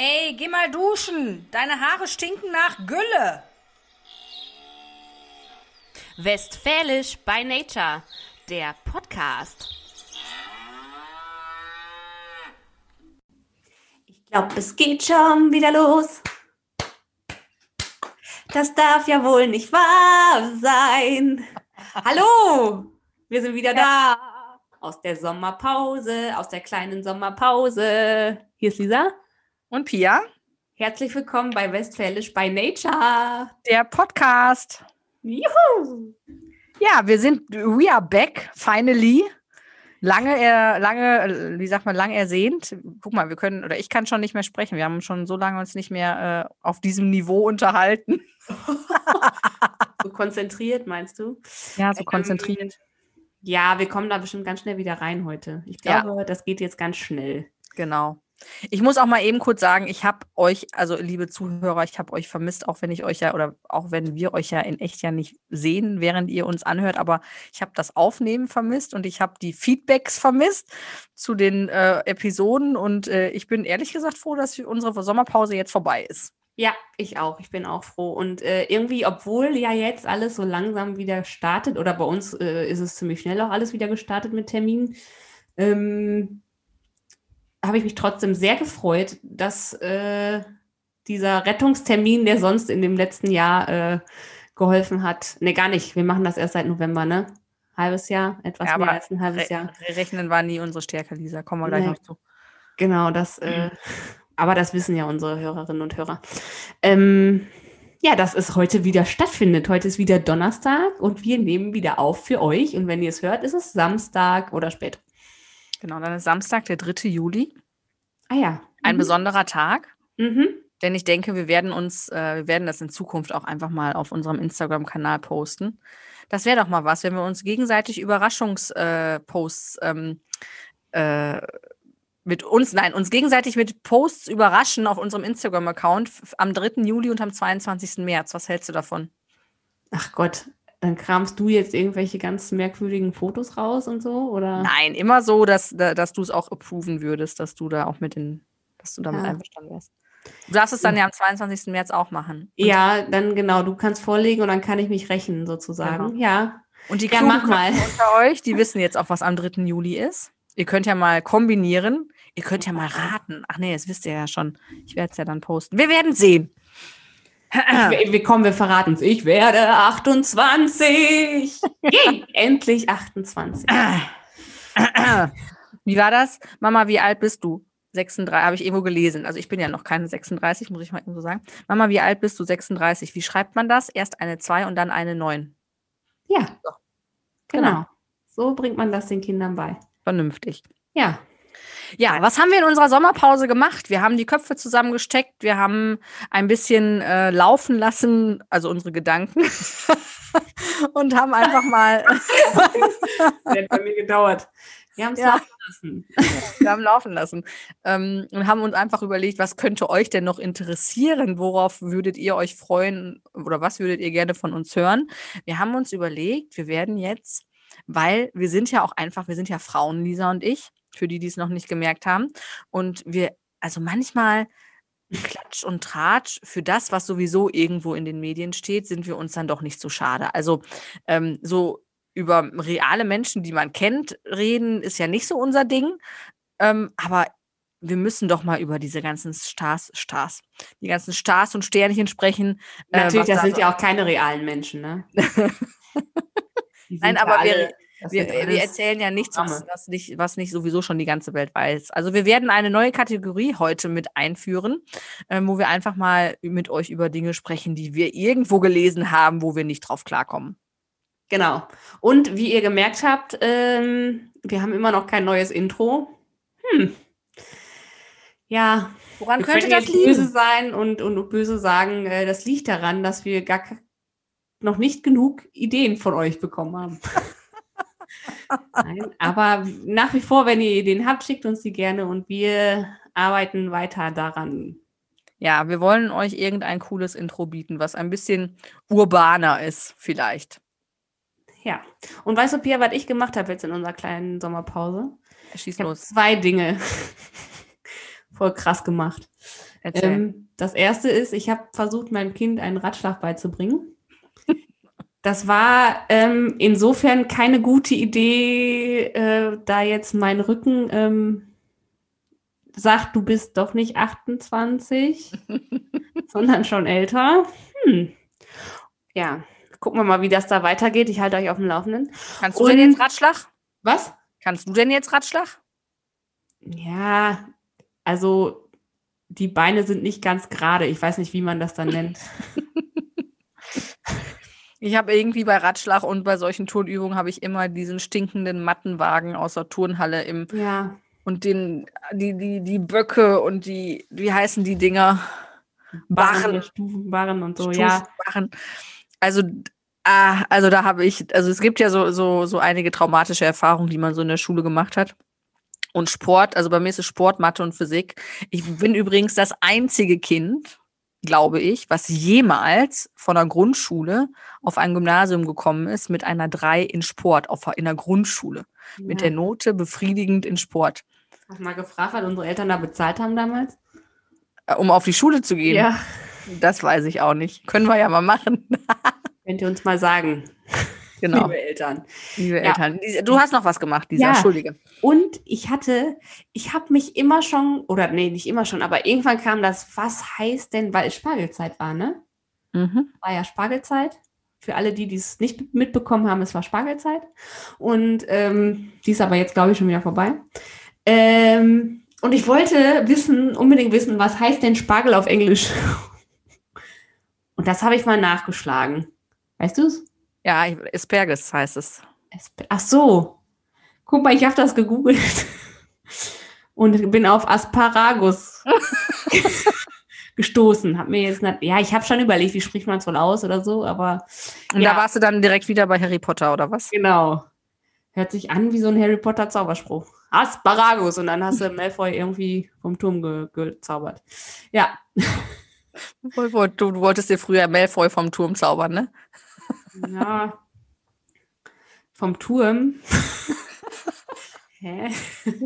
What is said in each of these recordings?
Ey, geh mal duschen. Deine Haare stinken nach Gülle. Westfälisch by Nature, der Podcast. Ich glaube, es geht schon wieder los. Das darf ja wohl nicht wahr sein. Hallo, wir sind wieder da. Aus der Sommerpause, aus der kleinen Sommerpause. Hier ist Lisa. Und Pia, Herzlich willkommen bei Westfälisch by Nature. der Podcast. Juhu! Ja, wir sind, we are back, finally. Lange, er, lange, wie sagt man, lang ersehnt. Guck mal, wir können, oder ich kann schon nicht mehr sprechen. Wir haben schon so lange uns nicht mehr äh, auf diesem Niveau unterhalten. So konzentriert, meinst du? Ja, so konzentriert. Ja, wir kommen da bestimmt ganz schnell wieder rein heute. Ich Ja. glaube, das geht jetzt ganz schnell. Genau. Ich muss auch mal eben kurz sagen, ich habe euch, also liebe Zuhörer, ich habe euch vermisst, auch wenn ich euch ja oder auch wenn wir euch ja in echt ja nicht sehen, während ihr uns anhört, aber ich habe das Aufnehmen vermisst und ich habe die Feedbacks vermisst zu den äh, Episoden und äh, ich bin ehrlich gesagt froh, dass unsere Sommerpause jetzt vorbei ist. Ja, ich auch. Ich bin auch froh. Und äh, irgendwie, obwohl ja jetzt alles so langsam wieder startet, oder bei uns äh, ist es ziemlich schnell auch alles wieder gestartet mit Terminen, ähm, habe ich mich trotzdem sehr gefreut, dass äh, dieser Rettungstermin, der sonst in dem letzten Jahr äh, geholfen hat, ne, gar nicht. Wir machen das erst seit November, ne? Halbes Jahr, etwas Ja, mehr als ein halbes Re Jahr. Rechnen war nie unsere Stärke, Lisa. Kommen wir gleich Nee. noch zu. Genau, das, äh, aber das wissen ja unsere Hörerinnen und Hörer. Ähm, ja, dass es heute wieder stattfindet. Heute ist wieder Donnerstag und wir nehmen wieder auf für euch. Und wenn ihr es hört, ist es Samstag oder später. Genau, dann ist Samstag, der 3. Juli. Ah ja. Ein Mhm. besonderer Tag. Mhm. Denn ich denke, wir werden uns, äh, wir werden das in Zukunft auch einfach mal auf unserem Instagram-Kanal posten. Das wäre doch mal was, wenn wir uns gegenseitig Überraschungsposts äh, ähm, äh, mit uns, nein, uns gegenseitig mit Posts überraschen auf unserem Instagram-Account am 3. Juli und am 22. März. Was hältst du davon? Ach Gott, dann kramst du jetzt irgendwelche ganz merkwürdigen Fotos raus und so? Oder? Nein, immer so, dass, da- dass du es auch approven würdest, dass du da auch mit in, dass du damit Ja. einverstanden wärst. Du darfst es dann ja am 22. März auch machen. Und, Ja, dann genau, du kannst vorlegen und dann kann ich mich rächen, sozusagen. Genau. Ja. und die Ja, mach mal. Unter euch, die wissen jetzt auch, was am 3. Juli ist. Ihr könnt ja mal kombinieren. Ihr könnt ja mal raten. Ach nee, das wisst ihr ja schon. Ich werde es ja dann posten. Wir werden sehen. Ich, wir kommen, wir verraten es. Ich werde 28. Yay, endlich 28. Wie war das? Mama, wie alt bist du? 36, habe ich irgendwo gelesen. Also ich bin ja noch keine 36, muss ich mal eben so sagen. Mama, wie alt bist du? 36. Wie schreibt man das? Erst eine 2 und dann eine 9. Ja, So. genau. Genau. So bringt man das den Kindern bei. Vernünftig. Ja, Ja, was haben wir in unserer Sommerpause gemacht? Wir haben die Köpfe zusammengesteckt, wir haben ein bisschen äh, laufen lassen, also unsere Gedanken, und haben einfach mal, das hat bei mir gedauert. Wir haben es Ja. laufen lassen. wir haben laufen lassen ähm, und haben uns einfach überlegt, was könnte euch denn noch interessieren? Worauf würdet ihr euch freuen oder was würdet ihr gerne von uns hören? Wir haben uns überlegt, wir werden jetzt, weil wir sind ja auch einfach, wir sind ja Frauen, Lisa und ich, für die, die es noch nicht gemerkt haben. Und wir, also manchmal Klatsch und Tratsch für das, was sowieso irgendwo in den Medien steht, sind wir uns dann doch nicht so schade. Also ähm, so über reale Menschen, die man kennt, reden, ist ja nicht so unser Ding. Ähm, aber wir müssen doch mal über diese ganzen Stars, Stars, die ganzen Stars und Sternchen sprechen. äh, Natürlich, was das da sind so- ja auch keine realen Menschen, ne? Nein, aber wir- Wir, sind wir erzählen ja nichts, was, was, nicht, was nicht sowieso schon die ganze Welt weiß. Also wir werden eine neue Kategorie heute mit einführen, ähm, wo wir einfach mal mit euch über Dinge sprechen, die wir irgendwo gelesen haben, wo wir nicht drauf klarkommen. Genau. Und wie ihr gemerkt habt, ähm, wir haben immer noch kein neues Intro. Hm. Ja, Woran könnte das jetzt böse liegen? sein und, und böse sagen, äh, das liegt daran, dass wir gar noch nicht genug Ideen von euch bekommen haben. Nein, aber nach wie vor, wenn ihr Ideen habt, schickt uns die gerne und wir arbeiten weiter daran. Ja, wir wollen euch irgendein cooles Intro bieten, was ein bisschen urbaner ist, vielleicht. Ja. Und weißt du, Pia, was ich gemacht habe jetzt in unserer kleinen Sommerpause? Schieß los. zwei Dinge voll krass gemacht. Ähm, das erste ist, ich habe versucht, meinem Kind einen Ratschlag beizubringen. Das war ähm, insofern keine gute Idee, äh, da jetzt mein Rücken ähm, sagt, du bist doch nicht 28, sondern schon älter. Hm. Ja, gucken wir mal, wie das da weitergeht. Ich halte euch auf dem Laufenden. Kannst du denn und- jetzt Ratschlag? Was? Kannst du denn jetzt Ratschlag? Ja, also die Beine sind nicht ganz gerade. Ich weiß nicht, wie man das dann nennt. Ich habe irgendwie bei Ratschlag und bei solchen Turnübungen habe ich immer diesen stinkenden Mattenwagen aus der Turnhalle im Ja, und den die die die Böcke und die wie heißen die Dinger Barren. Stufenbarren und so, ja. Stufenbarren. Also ah, also da habe ich also es gibt ja so so so einige traumatische Erfahrungen, die man so in der Schule gemacht hat. Und Sport, also bei mir ist es Sport, Mathe und Physik. Ich bin übrigens das einzige Kind, glaube ich, was jemals von der Grundschule auf ein Gymnasium gekommen ist mit einer 3 in Sport, auf, in der Grundschule. Mit der ja. Note befriedigend in Sport. Hast mal gefragt, was unsere Eltern da bezahlt haben damals? Äh, Um auf die Schule zu gehen. Das weiß ich auch nicht. Können wir ja mal machen. Könnt ihr uns mal sagen, Genau, liebe Eltern. liebe Ja. Eltern. Du hast noch was gemacht, Lisa. Ja. Entschuldige. Und ich hatte, ich habe mich immer schon, oder nee, nicht immer schon, aber irgendwann kam das, was heißt denn, weil es Spargelzeit war, ne? Mhm. war ja Spargelzeit. Für alle, die es nicht mitbekommen haben, es war Spargelzeit. Und ähm, die ist aber jetzt, glaube ich, schon wieder vorbei. Ähm, und ich wollte wissen, unbedingt wissen, was heißt denn Spargel auf Englisch? Und das habe ich mal nachgeschlagen. Weißt du es? Ja, Asperges heißt es. Ach so. Guck mal, ich habe das gegoogelt. Und bin auf Asparagus gestoßen. Hab mir jetzt nicht, ja, ich habe schon überlegt, wie spricht man es wohl aus oder so, aber Und Ja. da warst du dann direkt wieder bei Harry Potter, oder was? Genau. Hört sich an wie so ein Harry Potter Zauberspruch. Asparagus und dann hast du Malfoy irgendwie vom Turm ge gezaubert. Ja, du wolltest dir früher Malfoy vom Turm zaubern, ne? Ja. Vom Turm. Hä?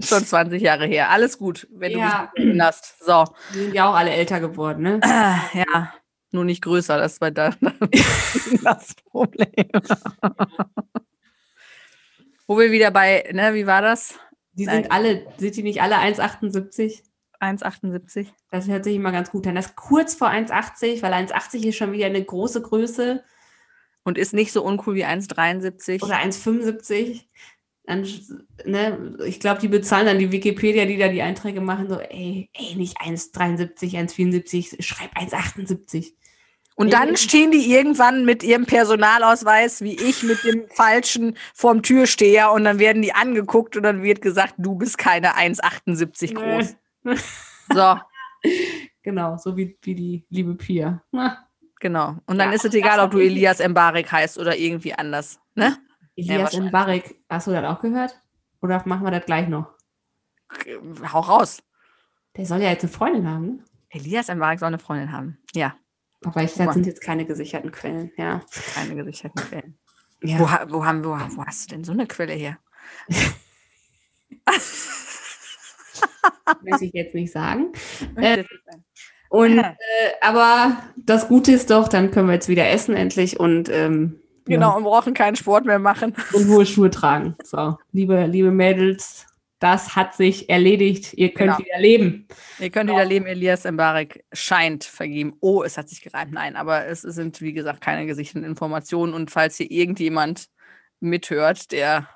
Schon 20 Jahre her. Alles gut, wenn Ja. du dich erinnerst. So. Die sind ja auch alle älter geworden, ne? Äh, ja, nur nicht größer, das war da das Problem. Wo wir wieder bei, ne, wie war das? Die Nein. sind alle, sind die nicht alle 1,78? 1,78. Das hört sich immer ganz gut an. Das ist kurz vor 1,80, weil 1,80 ist schon wieder eine große Größe. Und ist nicht so uncool wie 1,73. oder 1,75. Dann, ne, ich glaube, die bezahlen dann die Wikipedia, die da die Einträge machen, so, ey, ey, nicht 1,73, 1,74, schreib 1,78. Und dann stehen die irgendwann mit ihrem Personalausweis, wie ich, mit dem falschen vorm Türsteher und dann werden die angeguckt und dann wird gesagt, du bist keine 1,78 groß. So, Genau, so wie, wie die liebe Pia. Na, genau. Und dann Ja, ist es egal, ob du Elias Mbarek heißt oder irgendwie anders. Ne? Elias wahrscheinlich. Mbarek, hast du das auch gehört? Oder machen wir das gleich noch? Hau raus. Der soll ja jetzt eine Freundin haben, ne? Elias Mbarek soll eine Freundin haben. Ja, Aber ich, das sind jetzt keine gesicherten Quellen, ja. keine gesicherten Quellen. ja. Wo, wo, haben, wo, wo hast du denn so eine Quelle her? Möchte ich jetzt nicht sagen. Äh, Und, äh, aber das Gute ist doch, dann können wir jetzt wieder essen endlich und ähm, Genau, und brauchen keinen Sport mehr machen. und hohe Schuhe tragen. So, liebe, liebe Mädels, das hat sich erledigt. Ihr könnt Genau. wieder leben. Ihr könnt wieder leben, Elias Mbarek scheint vergeben. Oh, es hat sich gereimt. Nein, aber es sind, wie gesagt, keine gesicherten Informationen. Und falls hier irgendjemand mithört, der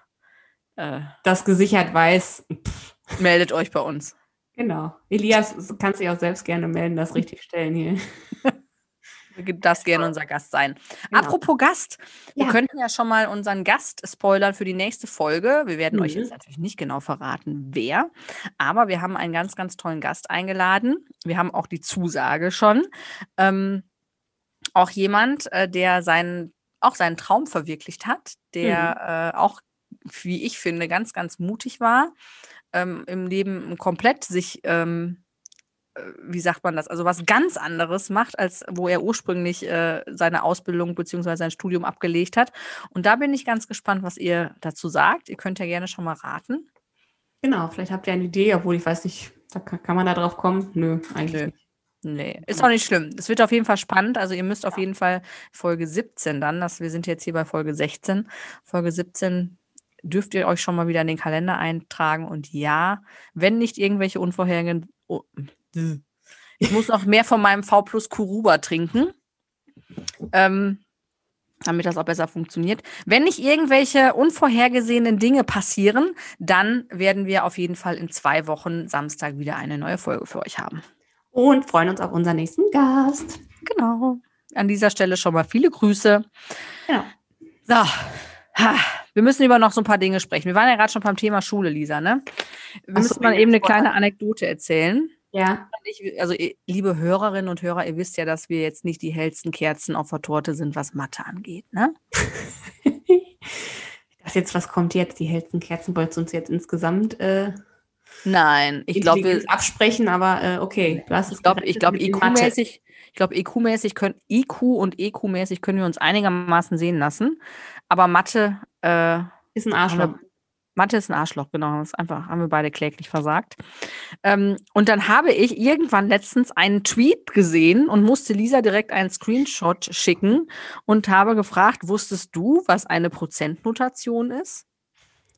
äh, Das gesichert weiß. meldet euch bei uns. Genau. Elias kannst dich auch selbst gerne melden, das richtig stellen hier. Das gerne unser Gast sein. Genau. Apropos Gast, wir Ja. könnten ja schon mal unseren Gast spoilern für die nächste Folge. Wir werden euch Mhm. jetzt natürlich nicht genau verraten, wer, aber wir haben einen ganz, ganz tollen Gast eingeladen. Wir haben auch die Zusage schon. Ähm, auch jemand, äh, der seinen, auch seinen Traum verwirklicht hat, der äh, auch, wie ich finde, ganz, ganz mutig war, ähm, im Leben komplett sich ähm, äh, wie sagt man das, also was ganz anderes macht, als wo er ursprünglich äh, seine Ausbildung bzw. sein Studium abgelegt hat. Und da bin ich ganz gespannt, was ihr dazu sagt. Ihr könnt ja gerne schon mal raten. Genau, vielleicht habt ihr eine Idee, obwohl ich weiß nicht, da kann, kann man da drauf kommen? Nö, eigentlich Nö. nicht. Nee, ist auch nicht schlimm. Es wird auf jeden Fall spannend. Also ihr müsst auf jeden Fall Folge 17 dann, das, wir sind jetzt hier bei Folge 16. Folge 17 dürft ihr euch schon mal wieder in den Kalender eintragen. Und ja, wenn nicht irgendwelche unvorhergehenden. Oh, ich muss noch mehr von meinem V plus Kuruba trinken. Ähm, damit das auch besser funktioniert. Wenn nicht irgendwelche unvorhergesehenen Dinge passieren, dann werden wir auf jeden Fall in zwei Wochen Samstag wieder eine neue Folge für euch haben. Und freuen uns auf unseren nächsten Gast. Genau. An dieser Stelle schon mal viele Grüße. Genau. So. Ha. Wir müssen über noch so ein paar Dinge sprechen. Wir waren ja gerade schon beim Thema Schule, Lisa, ne? Wir Ach so, müssen mal eben eine kleine Anekdote erzählen. Ja. Ich, also, liebe Hörerinnen und Hörer, ihr wisst ja, dass wir jetzt nicht die hellsten Kerzen auf der Torte sind, was Mathe angeht, ne? ich dachte jetzt, was kommt jetzt? Die hellsten Kerzen wolltest du uns jetzt insgesamt äh, Nein, ich glaube, Intelligenz absprechen, aber äh, okay. Du hast es Ich glaube, ich glaube. IQ-mäßig, ich glaube, IQ-mäßig können, IQ und EQ-mäßig können wir uns einigermaßen sehen lassen. Aber Mathe, äh, Ist ein Arschloch. Mathe ist ein Arschloch, genau. Das ist einfach, haben wir beide kläglich versagt. Ähm, und dann habe ich irgendwann letztens einen Tweet gesehen und musste Lisa direkt einen Screenshot schicken und habe gefragt, wusstest du, was eine Prozentnotation ist?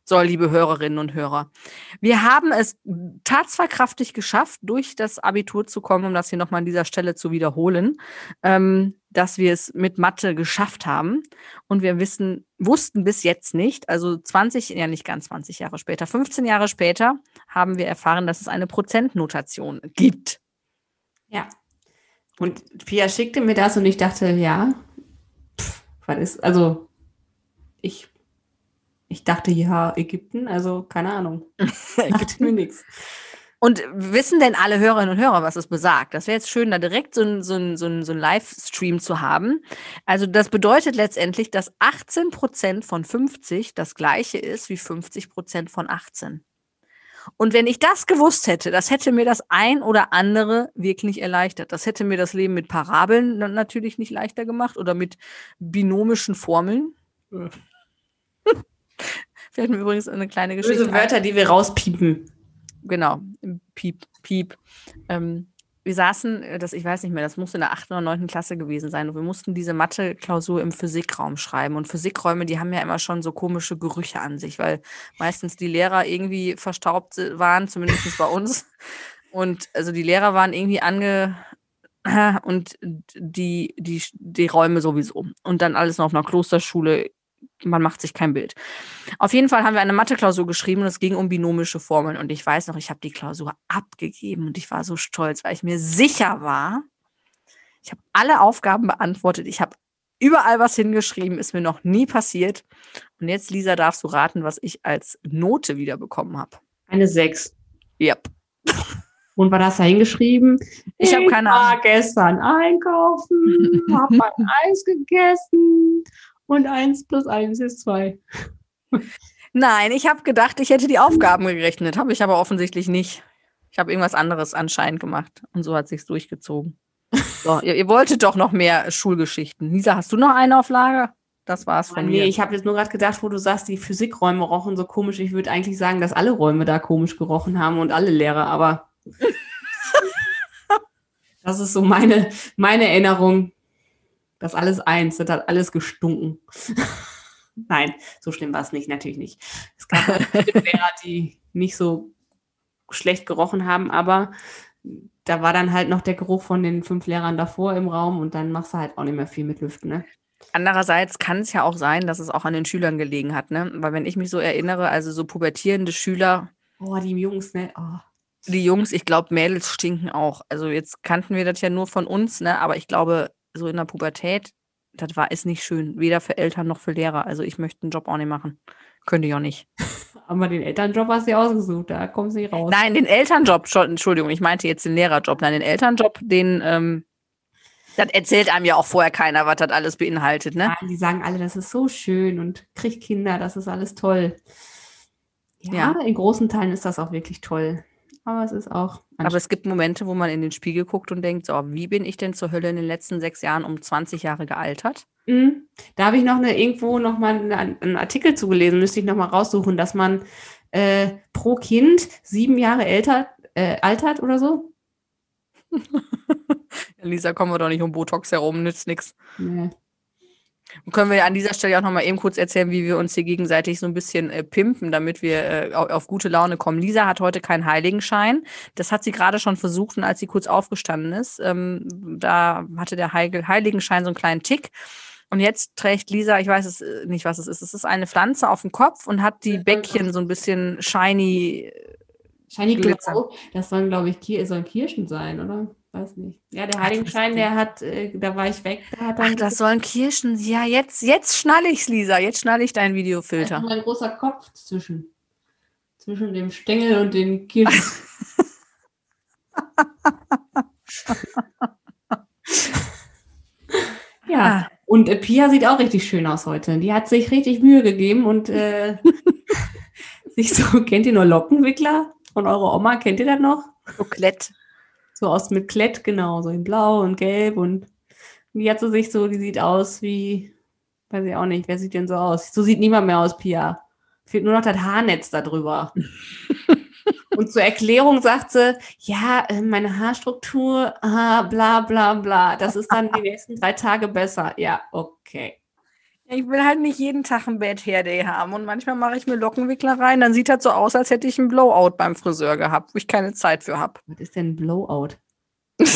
So, liebe Hörerinnen und Hörer. Wir haben es tatsverkraftig geschafft, durch das Abitur zu kommen, um das hier nochmal an dieser Stelle zu wiederholen, ähm, dass wir es mit Mathe geschafft haben. Und wir wissen, wussten bis jetzt nicht, also 20, ja nicht ganz 20 Jahre später, 15 Jahre später haben wir erfahren, dass es eine Prozentnotation gibt. Ja. Und Pia schickte mir das und ich dachte, ja, pff, was ist, also ich, ich dachte, ja, Ägypten, also keine Ahnung. Dachte mir nichts. Und wissen denn alle Hörerinnen und Hörer, was es besagt? Das wäre jetzt schön, da direkt so ein, so ein, so ein, so ein Livestream zu haben. Also das bedeutet letztendlich, dass 18 Prozent von 50 das gleiche ist wie 50 Prozent von 18. Und wenn ich das gewusst hätte, das hätte mir das ein oder andere wirklich erleichtert. Das hätte mir das Leben mit Parabeln na- natürlich nicht leichter gemacht oder mit binomischen Formeln. Fällt mir übrigens eine kleine Geschichte Böse ein. Wörter, die wir rauspiepen. Genau, piep, piep. Ähm, wir saßen, äh, das, ich weiß nicht mehr, das muss in der 8. oder 9. Klasse gewesen sein. Und wir mussten diese Mathe-Klausur im Physikraum schreiben. Und Physikräume, die haben ja immer schon so komische Gerüche an sich, weil meistens die Lehrer irgendwie verstaubt si- waren, zumindest bei uns. Und also die Lehrer waren irgendwie ange und die, die, die Räume sowieso. Und dann alles noch auf einer Klosterschule. Man macht sich kein Bild. Auf jeden Fall haben wir eine Mathe-Klausur geschrieben und es ging um binomische Formeln. Und ich weiß noch, ich habe die Klausur abgegeben und ich war so stolz, weil ich mir sicher war, ich habe alle Aufgaben beantwortet. Ich habe überall was hingeschrieben, ist mir noch nie passiert. Und jetzt, Lisa, darfst du raten, was ich als Note wieder bekommen habe. Eine 6. Yep. Und war das da hingeschrieben? Ich habe keine war Ahnung. gestern einkaufen, habe ein Eis gegessen und eins plus eins ist zwei. Nein, ich habe gedacht, ich hätte die Aufgaben gerechnet, habe ich aber offensichtlich nicht. Ich habe irgendwas anderes anscheinend gemacht und so hat sich's durchgezogen. So, ihr, ihr wolltet doch noch mehr Schulgeschichten. Lisa, hast du noch eine auf Lager? Das war's von nee, mir. ich habe jetzt nur gerade gedacht, wo du sagst, die Physikräume rochen so komisch. Ich würde eigentlich sagen, dass alle Räume da komisch gerochen haben und alle Lehrer, aber das ist so meine, meine Erinnerung. Das alles eins, das hat alles gestunken. Nein, so schlimm war es nicht, natürlich nicht. Es gab Lehrer, die nicht so schlecht gerochen haben, aber da war dann halt noch der Geruch von den fünf Lehrern davor im Raum und dann machst du halt auch nicht mehr viel mit Lüften, ne? Andererseits kann es ja auch sein, dass es auch an den Schülern gelegen hat, ne? Weil wenn ich mich so erinnere, also so pubertierende Schüler, Oh, die Jungs, ne? Oh. die Jungs, ich glaube, Mädels stinken auch. Also jetzt kannten wir das ja nur von uns, ne? Aber ich glaube, so in der Pubertät, das war ist nicht schön. Weder für Eltern noch für Lehrer. Also ich möchte einen Job auch nicht machen. Könnte ich auch nicht. Aber den Elternjob hast du ja ausgesucht, da du nicht raus. Nein, den Elternjob, Entschuldigung, ich meinte jetzt den Lehrerjob. Nein, den Elternjob, den, ähm, das erzählt einem ja auch vorher keiner, was das alles beinhaltet, ne? Nein, die sagen alle, das ist so schön und kriegt Kinder, das ist alles toll. Ja, Ja. in großen Teilen ist das auch wirklich toll. Aber es ist auch. Aber es gibt Momente, wo man in den Spiegel guckt und denkt, so, wie bin ich denn zur Hölle in den letzten sechs Jahren um 20 Jahre gealtert? Mhm. Da habe ich noch eine, irgendwo noch mal einen Artikel zugelesen, müsste ich noch mal raussuchen, dass man äh, pro Kind sieben Jahre älter äh, altert oder so. Lisa, kommen wir doch nicht um Botox herum, nützt nichts. Nee. Können wir an dieser Stelle auch noch mal eben kurz erzählen, wie wir uns hier gegenseitig so ein bisschen äh, pimpen, damit wir äh, auf, auf gute Laune kommen. Lisa hat heute keinen Heiligenschein. Das hat sie gerade schon versucht und als sie kurz aufgestanden ist, ähm, da hatte der Heil Heiligenschein so einen kleinen Tick. Und jetzt trägt Lisa, ich weiß es äh, nicht, was es ist. Es ist eine Pflanze auf dem Kopf und hat die Bäckchen so ein bisschen shiny. Shiny Glitzer. Glow, das sollen, glaube ich, Kir Kirschen sein, oder? Weiß nicht. Ja, der Heiligenschein, der hat, äh, da war ich weg, da Ach, das sollen Kirschen. Ja, jetzt, jetzt schnall ich's, Lisa. Jetzt schnall ich deinen da ist Videofilter. noch ein großer Kopf zwischen. Zwischen dem Stängel und den Kirschen. ja, Ah. und äh, Pia sieht auch richtig schön aus heute. Die hat sich richtig Mühe gegeben und äh, sich so, kennt ihr nur Lockenwickler von eurer Oma? Kennt ihr das noch? So Klett. So aus mit Klett, genau, so in Blau und Gelb und die hat sie sich so, die sieht aus wie, weiß ich auch nicht, wer sieht denn so aus? So sieht niemand mehr aus, Pia. Fehlt nur noch das Haarnetz da drüber. und zur Erklärung sagt sie, ja, äh, meine Haarstruktur, ah, bla bla bla, das ist dann die nächsten drei Tage besser. Ja, okay. Ich will halt nicht jeden Tag ein Bad Hair Day haben und manchmal mache ich mir Lockenwickler rein, dann sieht das so aus, als hätte ich einen Blowout beim Friseur gehabt, wo ich keine Zeit für habe. Was ist denn Blowout?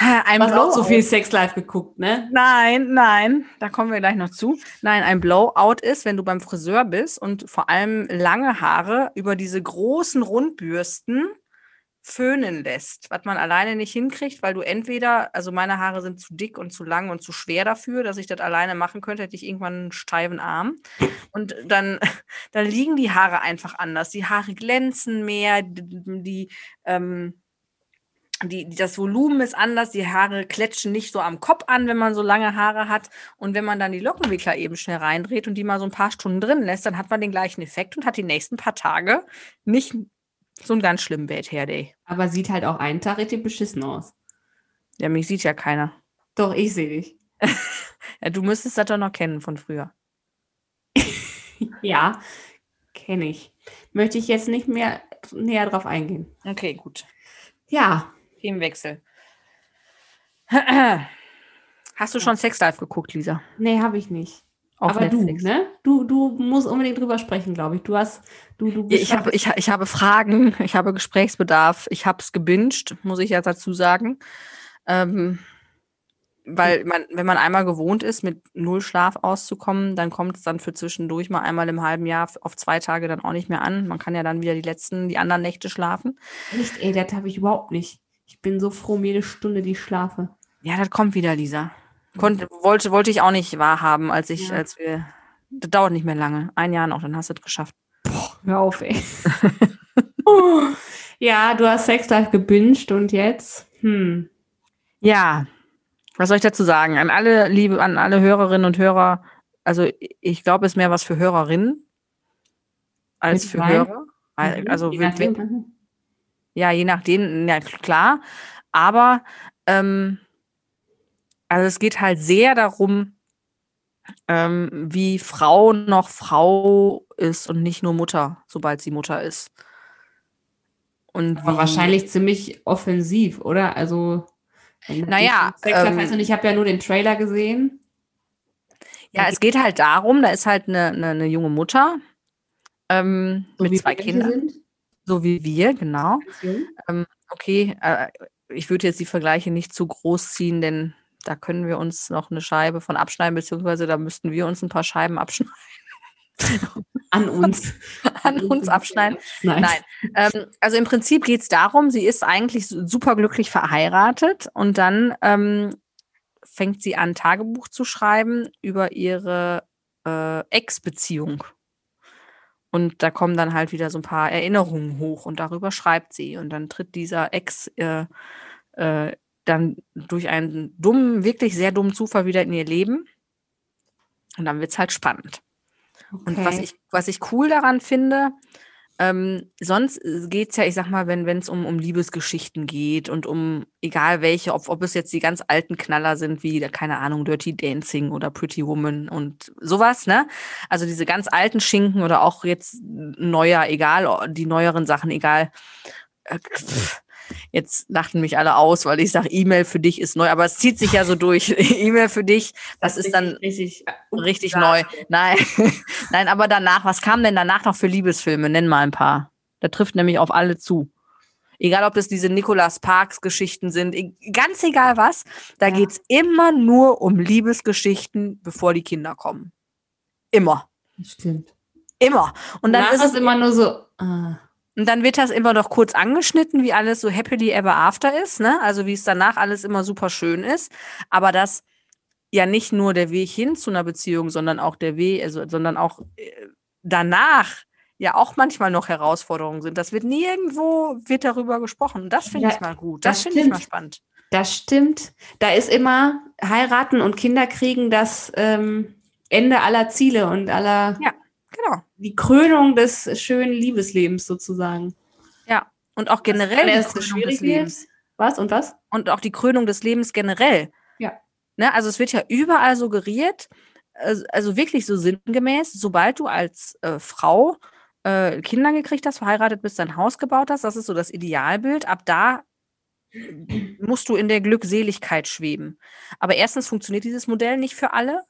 Ein hast auch so Blowout. viel Sex Life geguckt, ne? Nein, nein, da kommen wir gleich noch zu. Nein, ein Blowout ist, wenn du beim Friseur bist und vor allem lange Haare über diese großen Rundbürsten föhnen lässt, was man alleine nicht hinkriegt, weil du entweder, also meine Haare sind zu dick und zu lang und zu schwer dafür, dass ich das alleine machen könnte, hätte ich irgendwann einen steifen Arm. Und dann, dann liegen die Haare einfach anders. Die Haare glänzen mehr, die, ähm, die, die, das Volumen ist anders, die Haare kletschen nicht so am Kopf an, wenn man so lange Haare hat. Und wenn man dann die Lockenwickler eben schnell reindreht und die mal so ein paar Stunden drin lässt, dann hat man den gleichen Effekt und hat die nächsten paar Tage nicht so einen ganz schlimmen Bad Hair Day. Aber sieht halt auch einen Tag richtig beschissen aus. Ja, mich sieht ja keiner. Doch, ich sehe dich. Ja, du müsstest das doch noch kennen von früher. Ja, kenne ich. Möchte ich jetzt nicht mehr näher drauf eingehen. Okay, gut. Ja, Themenwechsel. Hast du schon Sex Live geguckt, Lisa? nee, habe ich nicht. Auf Aber Netflix? du, ne? Du, du musst unbedingt drüber sprechen, glaube ich. Du hast, du, du ich, habe, ich, ich habe Fragen, ich habe Gesprächsbedarf, ich habe es gebinged, muss ich ja dazu sagen. Ähm, weil man, wenn man einmal gewohnt ist, mit null Schlaf auszukommen, dann kommt es dann für zwischendurch mal einmal im halben Jahr auf zwei Tage dann auch nicht mehr an. Man kann ja dann wieder die letzten, die anderen Nächte schlafen. echt, ey, das habe ich überhaupt nicht. Ich bin so froh um jede Stunde, die ich schlafe. Ja, das kommt wieder, Lisa. Konnt, wollte, wollte ich auch nicht wahrhaben, als ich, Ja. als wir. Das dauert nicht mehr lange. Ein Jahr noch, dann hast du es geschafft. Hör auf, ey. ja, du hast Sex Life gebinged und jetzt? Hm. Ja, was soll ich dazu sagen? An alle Liebe, an alle Hörerinnen und Hörer, also ich glaube, es ist mehr was für Hörerinnen als Mit für rein? Hörer. Weil- Mhm, Also je nachdem. wir- ja, je nachdem, ja klar. Aber ähm, also es geht halt sehr darum, ähm, wie Frau noch Frau ist und nicht nur Mutter, sobald sie Mutter ist. Und Aber wahrscheinlich ziemlich offensiv, oder? Also, Naja, Life ähm, und ich habe ja nur den Trailer gesehen. Ja, es geht halt darum, da ist halt eine, eine, eine junge Mutter ähm, So mit wie zwei Kindern, Sind. so wie wir, genau. Ganz jung. Okay, äh, ich würde jetzt die Vergleiche nicht zu groß ziehen, denn da können wir uns noch eine Scheibe von abschneiden, beziehungsweise da müssten wir uns ein paar Scheiben abschneiden, An uns. an uns abschneiden. Nein. Nein. Ähm, also im Prinzip geht es darum, sie ist eigentlich su- superglücklich verheiratet und dann ähm, fängt sie an, Tagebuch zu schreiben über ihre äh, Ex-Beziehung. Und da kommen dann halt wieder so ein paar Erinnerungen hoch und darüber schreibt sie. Und dann tritt dieser Ex äh, äh, dann durch einen dummen, wirklich sehr dummen Zufall wieder in ihr Leben. Und dann wird es halt spannend. Und was Okay. ich, was ich cool daran finde, ähm, sonst geht es ja, ich sag mal, wenn es um, um Liebesgeschichten geht und um egal welche, ob, ob es jetzt die ganz alten Knaller sind, wie, keine Ahnung, Dirty Dancing oder Pretty Woman und sowas, ne? Also diese ganz alten Schinken oder auch jetzt neuer, egal, die neueren Sachen, egal. Äh, pff, Jetzt lachten mich alle aus, weil ich sage, E-Mail für dich ist neu, aber es zieht sich ja so durch. E-Mail für dich, das, ist dann richtig, richtig neu. Nein, nein, aber danach, was kam denn danach noch für Liebesfilme? Nenn mal ein paar. Da trifft nämlich auf alle zu. Egal, ob das diese Nicolas Parks Geschichten sind, e- ganz egal was, da Ja. geht's immer nur um Liebesgeschichten, bevor die Kinder kommen. Immer. Stimmt. Immer. Und dann Danach ist es immer nur so, ah, Und dann wird das immer noch kurz angeschnitten, wie alles so happily ever after ist, ne? Also wie es danach alles immer super schön ist. Aber dass ja nicht nur der Weg hin zu einer Beziehung, sondern auch der Weg, also, sondern auch äh, danach ja auch manchmal noch Herausforderungen sind. Das wird nirgendwo wird darüber gesprochen. Und das finde Ja, ich mal gut. Das, das finde ich mal spannend. das stimmt. Da ist immer heiraten und Kinder kriegen das ähm, Ende aller Ziele und aller, Ja. Genau. die Krönung des schönen Liebeslebens sozusagen. Und auch generell die erst so Krönung des. Lebens. Was und was? und auch die Krönung des Lebens generell. Ja. Ne, also es wird ja überall suggeriert, also, also wirklich so sinngemäß, sobald du als äh, Frau äh, Kinder gekriegt hast, verheiratet bist, dein Haus gebaut hast, das ist so das Idealbild, ab da musst du in der Glückseligkeit schweben. Aber erstens funktioniert dieses Modell nicht für alle.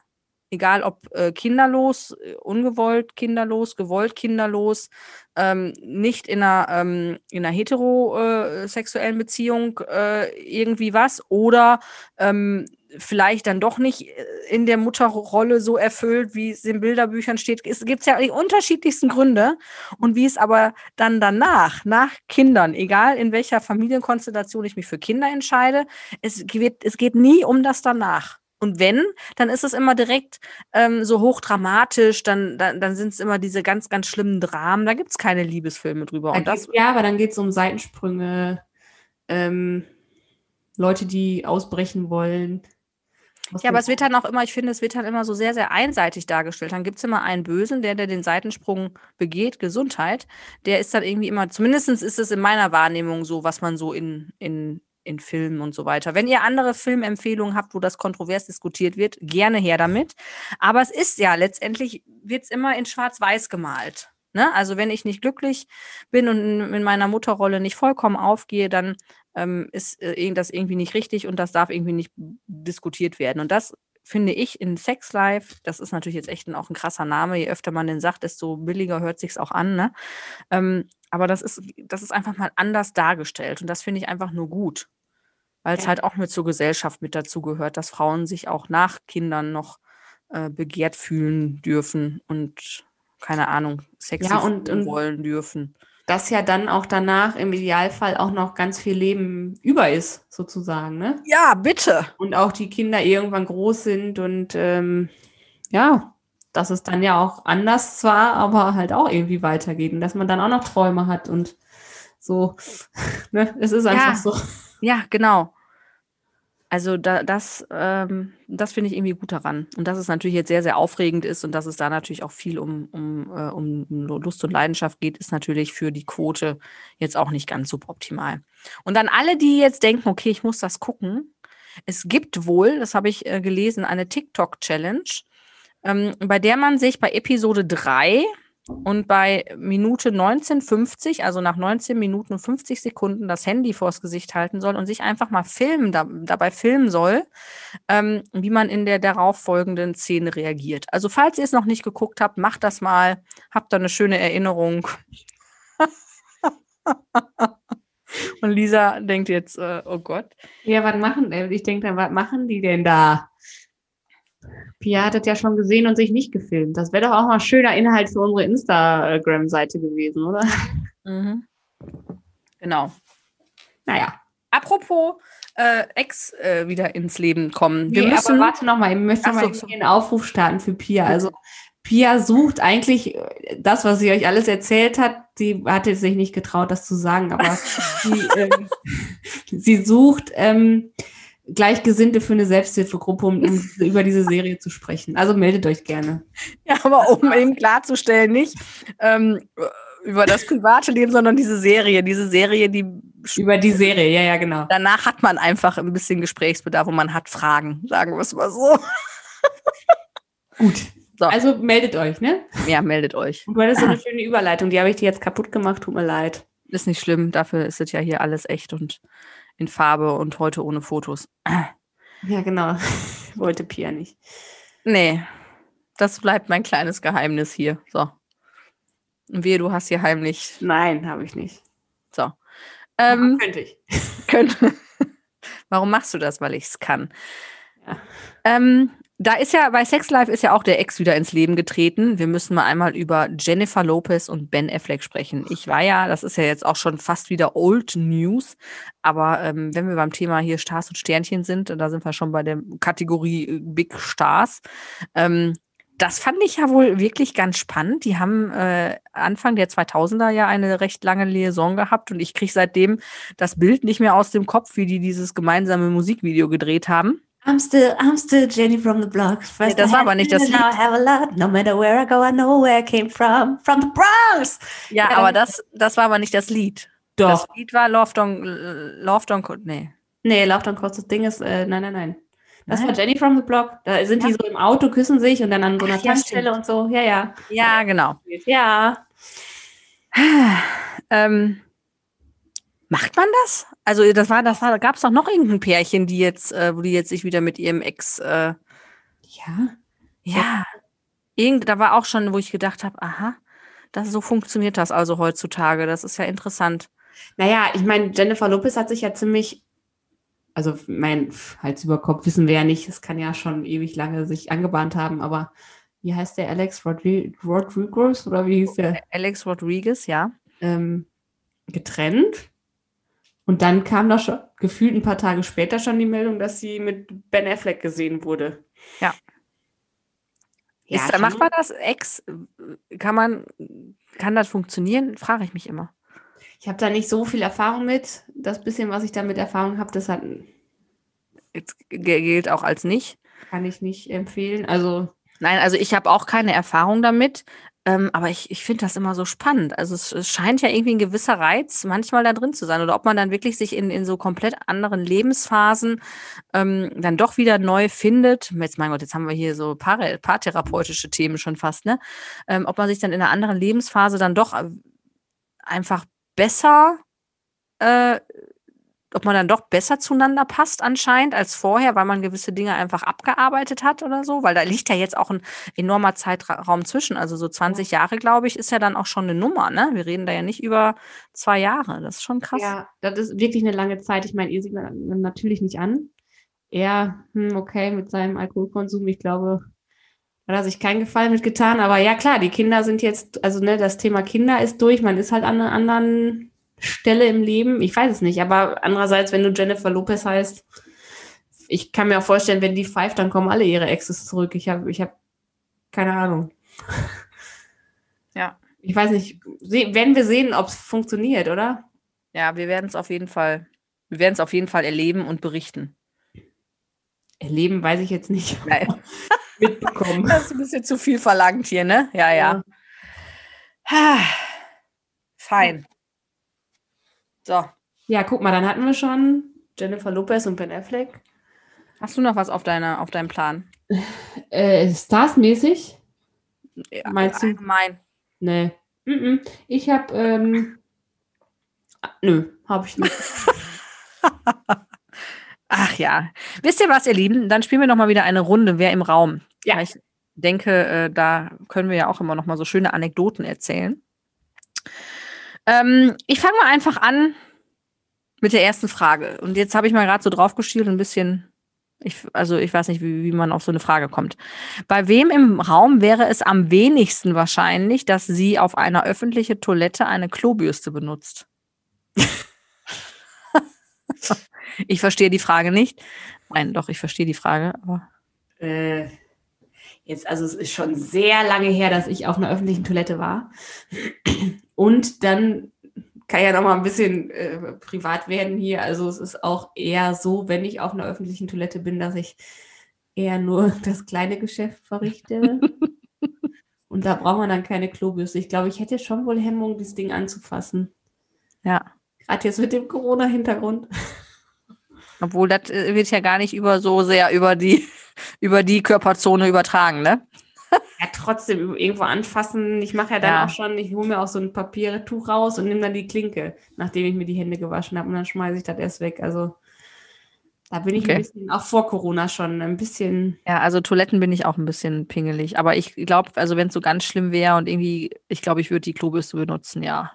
Egal ob äh, kinderlos, äh, ungewollt kinderlos, gewollt kinderlos, ähm, nicht in einer, ähm, in einer heterosexuellen Beziehung äh, irgendwie was oder ähm, vielleicht dann doch nicht äh, in der Mutterrolle so erfüllt, wie es in Bilderbüchern steht. Es gibt ja die unterschiedlichsten Gründe und wie es aber dann danach, nach Kindern, egal in welcher Familienkonstellation ich mich für Kinder entscheide, es geht, es geht nie um das danach. Und wenn, dann ist es immer direkt ähm, so hochdramatisch, dann, dann, dann sind es immer diese ganz, ganz schlimmen Dramen. Da gibt es keine Liebesfilme drüber. Da Und das, ja, aber dann geht es um Seitensprünge, ähm, Leute, die ausbrechen wollen. Was ja, aber es wird dann auch immer, ich finde, es wird dann immer so sehr, sehr einseitig dargestellt. Dann gibt es immer einen Bösen, der, der den Seitensprung begeht, Gesundheit. Der ist dann irgendwie immer, zumindest ist es in meiner Wahrnehmung so, was man so in, in, in Filmen und so weiter. Wenn ihr andere Filmempfehlungen habt, wo das kontrovers diskutiert wird, gerne her damit. Aber es ist ja letztendlich, wird es immer in Schwarz-Weiß gemalt. Ne? Also wenn ich nicht glücklich bin und in, in meiner Mutterrolle nicht vollkommen aufgehe, dann ähm, ist äh, das irgendwie nicht richtig und das darf irgendwie nicht diskutiert werden. Und das finde ich in Sex Life, das ist natürlich jetzt echt ein, auch ein krasser Name, je öfter man den sagt, desto billiger hört sich's auch an. Ne? Ähm, aber das ist, das ist einfach mal anders dargestellt und das finde ich einfach nur gut, weil es Ja. halt auch mit zur Gesellschaft mit dazu gehört, dass Frauen sich auch nach Kindern noch äh, begehrt fühlen dürfen und keine Ahnung, sexy Ja, und- und- wollen dürfen. dass ja dann auch danach im Idealfall auch noch ganz viel Leben über ist, sozusagen, ne? Ja, bitte. Und auch die Kinder irgendwann groß sind und ähm, ja, dass es dann ja auch anders zwar, aber halt auch irgendwie weitergeht und dass man dann auch noch Träume hat und so. Ne? Es ist einfach Ja. so. Ja, genau. Also da, das, ähm, das finde ich irgendwie gut daran. Und dass es natürlich jetzt sehr, sehr aufregend ist und dass es da natürlich auch viel um, um, äh, um Lust und Leidenschaft geht, ist natürlich für die Quote jetzt auch nicht ganz suboptimal. Und an alle, die jetzt denken, okay, ich muss das gucken, es gibt wohl, das habe ich äh, gelesen, eine TikTok-Challenge, ähm, bei der man sich bei Episode 3 und bei Minute 19,50, also nach 19 Minuten und 50 Sekunden, das Handy vors Gesicht halten soll und sich einfach mal filmen, da, dabei filmen soll, ähm, wie man in der darauffolgenden Szene reagiert. Also falls ihr es noch nicht geguckt habt, macht das mal, habt da eine schöne Erinnerung. und Lisa denkt jetzt, äh, oh Gott. Ja, was machen, äh, ich denke was machen die denn da? Pia hat es ja schon gesehen und sich nicht gefilmt. Das wäre doch auch mal schöner Inhalt für unsere Instagram-Seite gewesen, oder? Mhm. Genau. Naja. Apropos äh, Ex äh, wieder ins Leben kommen. Wir Nee, müssen. aber warte noch mal, ich möchte mal so, einen Aufruf starten für Pia. Also Pia sucht eigentlich äh, das, was sie euch alles erzählt hat. Sie hatte sich nicht getraut, das zu sagen, aber sie, ähm, sie sucht ähm, Gleichgesinnte für eine Selbsthilfegruppe, um, um über diese Serie zu sprechen. Also meldet euch gerne. Ja, aber um eben klarzustellen, nicht ähm, über das private Leben, sondern diese Serie. Diese Serie, die Über die Serie, ja, ja, genau. danach hat man einfach ein bisschen Gesprächsbedarf und man hat Fragen, sagen wir es mal so. Gut. So. Also meldet euch, ne? Ja, meldet euch. Und du hattest so eine schöne Überleitung, die habe ich dir jetzt kaputt gemacht, tut mir leid. Ist nicht schlimm, dafür ist es ja hier alles echt und in Farbe und heute ohne Fotos. Ja, genau. Wollte Pia nicht. Nee, das bleibt mein kleines Geheimnis hier. So. Und wehe, du hast hier heimlich. Nein, habe ich nicht. So. Ähm, könnte ich. könnte. Warum machst du das? Weil ich es kann. Ja. Ähm, da ist ja, bei Sex Life ist ja auch der Ex wieder ins Leben getreten. Wir müssen mal einmal über Jennifer Lopez und Ben Affleck sprechen. Ich war ja, das ist ja jetzt auch schon fast wieder Old News, aber ähm, wenn wir beim Thema hier Stars und Sternchen sind, da sind wir schon bei der Kategorie äh, Big Stars. Ähm, das fand ich ja wohl wirklich ganz spannend. Die haben äh, Anfang der 2000er ja eine recht lange Liaison gehabt und ich kriege seitdem das Bild nicht mehr aus dem Kopf, wie die dieses gemeinsame Musikvideo gedreht haben. I'm still, I'm still Jenny from the block. Nee, das war aber nicht das Lied. Now I have a lot. No matter where I go, I know where I came from. From the Bronx. Ja, Ja, aber das, das war aber nicht das Lied. Doch. Das Lied war Love Don't, Love Don't, nee. Nee, Lauf dann kurz. Das Ding ist, äh, nein, nein, nein. Das Nein? war Jenny from the Block. Da sind die so im Auto, küssen sich und dann an so einer Ach, ja, Tankstelle und so. Ja, ja. Ja, genau. Ja. Ähm, macht man das? Also das war, das war, gab es doch noch irgendein Pärchen, die jetzt, äh, wo die jetzt sich wieder mit ihrem Ex, äh, Ja. ja, irgend, da war auch schon, wo ich gedacht habe, aha, das so funktioniert das also heutzutage. Das ist ja interessant. Naja, ich meine, Jennifer Lopez hat sich ja ziemlich, also mein Hals über Kopf wissen wir ja nicht, es kann ja schon ewig lange sich angebahnt haben, aber wie heißt der Alex Rodri Rodriguez oder wie hieß der? Alex Rodriguez, ja. Ähm, getrennt. Und dann kam doch schon gefühlt ein paar Tage später schon die Meldung, dass sie mit Ben Affleck gesehen wurde. Ja. Ja, ist, macht man das Ex? Kann man, kann das funktionieren? Frage ich mich immer. Ich habe da nicht so viel Erfahrung mit. Das bisschen, was ich da mit Erfahrung habe, das hat, Jetzt gilt auch als nicht. kann ich nicht empfehlen. Also Nein, also ich habe auch keine Erfahrung damit, ähm, aber ich, ich finde das immer so spannend. Also es, es scheint ja irgendwie ein gewisser Reiz manchmal da drin zu sein. Oder ob man dann wirklich sich in, in so komplett anderen Lebensphasen ähm, dann doch wieder neu findet. Jetzt, mein Gott, jetzt haben wir hier so paare- paartherapeutische Themen schon fast, ne? Ähm, ob man sich dann in einer anderen Lebensphase dann doch äh, einfach besser äh, ob man dann doch besser zueinander passt anscheinend als vorher, weil man gewisse Dinge einfach abgearbeitet hat oder so, weil da liegt ja jetzt auch ein enormer Zeitraum zwischen, also so 20 Jahre, glaube ich, ist ja dann auch schon eine Nummer, ne? Wir reden da ja nicht über zwei Jahre, das ist schon krass. Ja, das ist wirklich eine lange Zeit. Ich meine, ihr sieht man natürlich nicht an. Er, hm, okay, mit seinem Alkoholkonsum, ich glaube, hat er sich keinen Gefallen mitgetan. Aber ja, klar, die Kinder sind jetzt, also ne, das Thema Kinder ist durch. Man ist halt an einer anderen Stelle im Leben. Ich weiß es nicht. Aber andererseits, wenn du Jennifer Lopez heißt, ich kann mir auch vorstellen, wenn die pfeift, dann kommen alle ihre Exes zurück. Ich habe, ich habe keine Ahnung. Ja. Ich weiß nicht, werden wir sehen, ob es funktioniert, oder? Ja, wir werden es auf jeden Fall, wir werden es auf jeden Fall erleben und berichten. Erleben weiß ich jetzt nicht. Nein. Mitbekommen. Das ist ein bisschen zu viel verlangt hier, ne? Ja, ja. Ah, Fein. So, Ja, guck mal, dann hatten wir schon Jennifer Lopez und Ben Affleck. hast du noch was auf deiner, auf deinem Plan? Äh, Stars-mäßig? Ja, Meinst du? allgemein. Nee. Mm-mm. Ich habe, ähm, nö, habe ich nicht. Ach ja. Wisst ihr was, ihr Lieben? Dann spielen wir noch mal wieder eine Runde, wer im Raum. Ja. Weil Ich denke, äh, da können wir ja auch immer noch mal so schöne Anekdoten erzählen. Ähm, ich fange mal einfach an mit der ersten Frage. Und jetzt habe ich mal gerade so drauf geschielt, ein bisschen, ich, also ich weiß nicht, wie, wie man auf so eine Frage kommt. Bei wem im Raum wäre es am wenigsten wahrscheinlich, dass sie auf einer öffentlichen Toilette eine Klobürste benutzt? ich verstehe die Frage nicht. Nein, doch, ich verstehe die Frage, äh, jetzt, also es ist schon sehr lange her, dass ich auf einer öffentlichen Toilette war. Und dann kann ja noch mal ein bisschen äh, privat werden hier. Also es ist auch eher so, wenn ich auf einer öffentlichen Toilette bin, dass ich eher nur das kleine Geschäft verrichte. Und da braucht man dann keine Klobürste. Ich glaube, ich hätte schon wohl Hemmung, das Ding anzufassen. ja. Gerade jetzt mit dem Corona-Hintergrund. Obwohl, das äh, wird ja gar nicht über so sehr über die, über die Körperzone übertragen, ne? Ja, trotzdem irgendwo anfassen. Ich mache ja dann Ja. auch schon, ich hole mir auch so ein Papiertuch raus und nehme dann die Klinke, nachdem ich mir die Hände gewaschen habe und dann schmeiße ich das erst weg. Also da bin ich Okay. ein bisschen, auch vor Corona schon, ein bisschen, Ja, also Toiletten bin ich auch ein bisschen pingelig. Aber ich glaube, also wenn es so ganz schlimm wäre und irgendwie, ich glaube, ich würde die Klobürste benutzen, ja.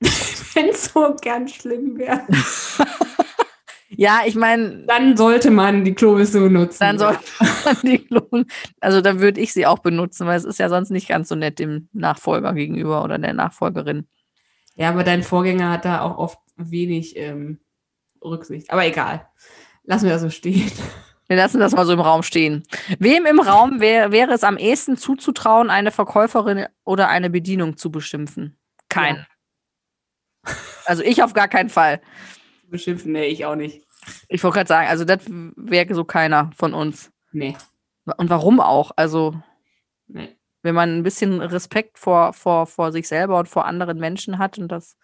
wenn es so ganz schlimm wäre. Ja, ich meine, Dann sollte man die Klobürste benutzen. dann ja. soll man die Klo, also dann würde ich sie auch benutzen, weil es ist ja sonst nicht ganz so nett dem Nachfolger gegenüber oder der Nachfolgerin. Ja, aber dein Vorgänger hat da auch oft wenig ähm, Rücksicht. Aber egal. Lassen wir das so stehen. Wir lassen das mal so im Raum stehen. Wem im Raum wär, wäre es am ehesten zuzutrauen, eine Verkäuferin oder eine Bedienung zu beschimpfen? Kein. Also ich auf gar keinen Fall. Beschimpfen, nee, ich auch nicht. Ich wollte gerade sagen, also das wäre so keiner von uns. Nee, Und warum auch? Also, nee. wenn man ein bisschen Respekt vor, vor, vor sich selber und vor anderen Menschen hat und das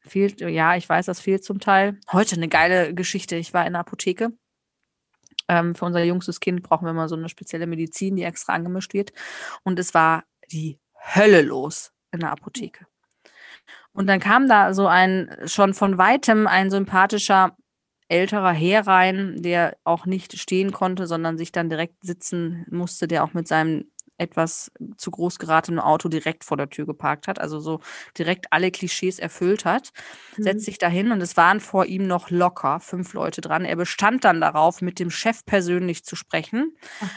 fehlt, ja, ich weiß, das fehlt zum Teil. Heute eine geile Geschichte. Ich war in der Apotheke. Ähm, für unser jüngstes Kind brauchen wir mal so eine spezielle Medizin, die extra angemischt wird. Und es war die Hölle los in der Apotheke. Und dann kam da so ein, schon von weitem ein sympathischer älterer Herr rein, der auch nicht stehen konnte, sondern sich dann direkt sitzen musste, der auch mit seinem etwas zu groß geratenen Auto direkt vor der Tür geparkt hat, also so direkt alle Klischees erfüllt hat, setzt sich dahin und es waren vor ihm noch locker fünf Leute dran. Er bestand dann darauf, mit dem Chef persönlich zu sprechen,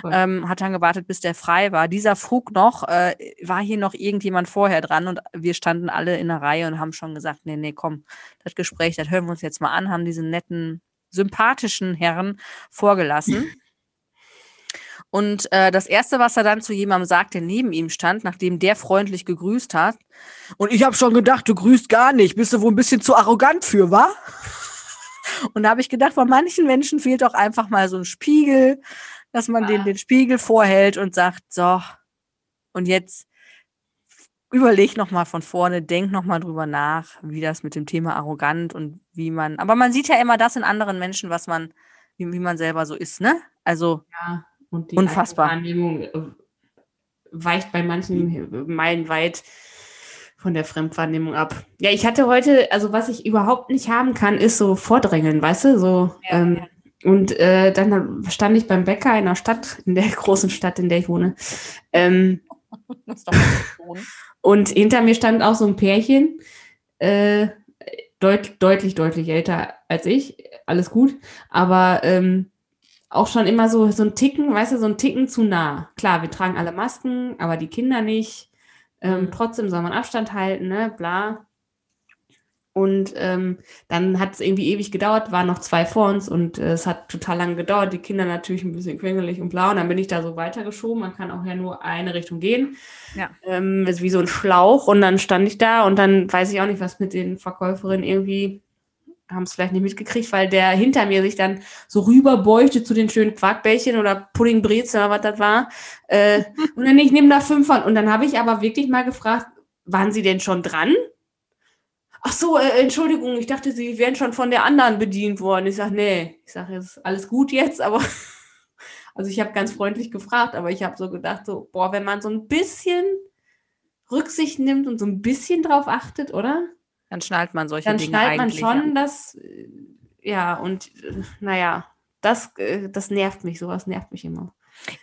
ähm, hat dann gewartet, bis der frei war. Dieser frug noch, äh, war hier noch irgendjemand vorher dran und wir standen alle in der Reihe und haben schon gesagt, nee, nee, komm, das Gespräch, das hören wir uns jetzt mal an, haben diesen netten, sympathischen Herren vorgelassen. Und äh, das Erste, was er dann zu jemandem sagt, der neben ihm stand, nachdem der freundlich gegrüßt hat, und ich habe schon gedacht, du grüßt gar nicht, bist du wohl ein bisschen zu arrogant für, wa? Und da habe ich gedacht, bei manchen Menschen fehlt auch einfach mal so ein Spiegel, dass man den, den Spiegel vorhält und sagt, so, und jetzt überleg noch mal von vorne, denk noch mal drüber nach, wie das mit dem Thema arrogant und wie man, aber man sieht ja immer das in anderen Menschen, was man, wie, wie man selber so ist, ne? Also, ja, und die unfassbar. Wahrnehmung äh, weicht bei manchen meilenweit von der Fremdwahrnehmung ab. Ja, ich hatte heute, also was ich überhaupt nicht haben kann, ist so Vordrängeln, weißt du? So, Ja, ähm, Und äh, dann stand ich beim Bäcker in der Stadt, in der großen Stadt, in der ich wohne. Ähm, und hinter mir stand auch so ein Pärchen, äh, deut deutlich, deutlich älter als ich. Alles gut. Aber ähm, auch schon immer so, so ein Ticken, weißt du, so ein Ticken zu nah. Klar, wir tragen alle Masken, aber die Kinder nicht. Ähm, Mhm. Trotzdem soll man Abstand halten, ne, bla. Und ähm, dann hat es irgendwie ewig gedauert, waren noch zwei vor uns und äh, es hat total lange gedauert. Die Kinder natürlich ein bisschen quengelig und bla. Und dann bin ich da so weitergeschoben. Man kann auch ja nur eine Richtung gehen. Ja. Ähm, ist wie so ein Schlauch. Und dann stand ich da und dann weiß ich auch nicht, was mit den Verkäuferinnen irgendwie haben es vielleicht nicht mitgekriegt, weil der hinter mir sich dann so rüberbeugte zu den schönen Quarkbällchen oder Puddingbrezel oder was das war. Äh, und dann ich nehme da fünf von. Und dann habe ich aber wirklich mal gefragt, waren Sie denn schon dran? Ach so, äh, Entschuldigung, ich dachte, Sie wären schon von der anderen bedient worden. Ich sage, nee, ich sage, ist alles gut jetzt, aber also ich habe ganz freundlich gefragt, aber ich habe so gedacht, so, boah, wenn man so ein bisschen Rücksicht nimmt und so ein bisschen drauf achtet, oder? Dann schnallt man solche Dann Dinge schnallt man schon, an. dass, äh, ja, und äh, naja, das, äh, das nervt mich, sowas nervt mich immer.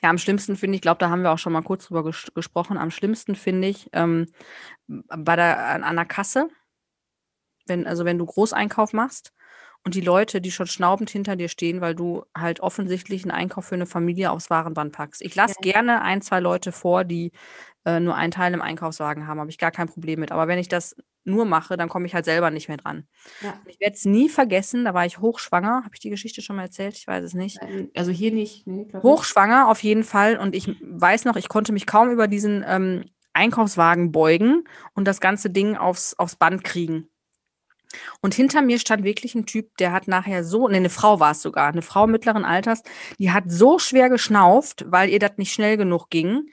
Ja, am schlimmsten finde ich, glaube, da haben wir auch schon mal kurz drüber ges gesprochen. Am schlimmsten finde ich ähm, bei der an, an der Kasse, wenn also wenn du Großeinkauf machst und die Leute, die schon schnaubend hinter dir stehen, weil du halt offensichtlich einen Einkauf für eine Familie aufs Warenband packst. Ich lasse gerne ein, zwei Leute vor, die äh, nur einen Teil im Einkaufswagen haben, habe ich gar kein Problem mit. Aber wenn ich das nur mache, dann komme ich halt selber nicht mehr dran. Ja. Ich werde es nie vergessen, da war ich hochschwanger. Habe ich die Geschichte schon mal erzählt? Ich weiß es nicht. Also hier nicht. Nee, glaub nicht. Hochschwanger auf jeden Fall. Und ich weiß noch, ich konnte mich kaum über diesen ähm, Einkaufswagen beugen und das ganze Ding aufs, aufs Band kriegen. Und hinter mir stand wirklich ein Typ, der hat nachher so, nee, eine Frau war es sogar, eine Frau mittleren Alters, die hat so schwer geschnauft, weil ihr das nicht schnell genug ging,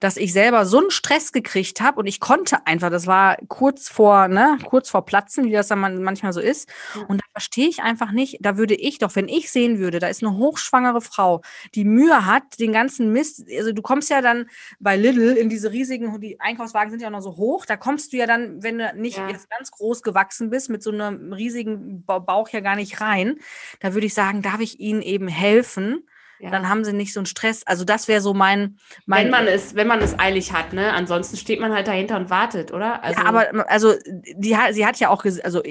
dass ich selber so einen Stress gekriegt habe und ich konnte einfach, das war kurz vor, ne, kurz vor Platzen, wie das dann manchmal so ist. Ja. Und da verstehe ich einfach nicht, da würde ich doch, wenn ich sehen würde, da ist eine hochschwangere Frau, die Mühe hat, den ganzen Mist, also du kommst ja dann bei Lidl in diese riesigen, die Einkaufswagen sind ja auch noch so hoch, da kommst du ja dann, wenn du nicht Ja. jetzt ganz groß gewachsen bist, mit so einem riesigen Ba- Bauch ja gar nicht rein. Da würde ich sagen, darf ich ihnen eben helfen? Ja. Dann haben sie nicht so einen Stress. Also das wäre so mein, mein wenn man es, wenn man es eilig hat, ne? Ansonsten steht man halt dahinter und wartet, oder? ja, aber also die, sie hat ja auch, also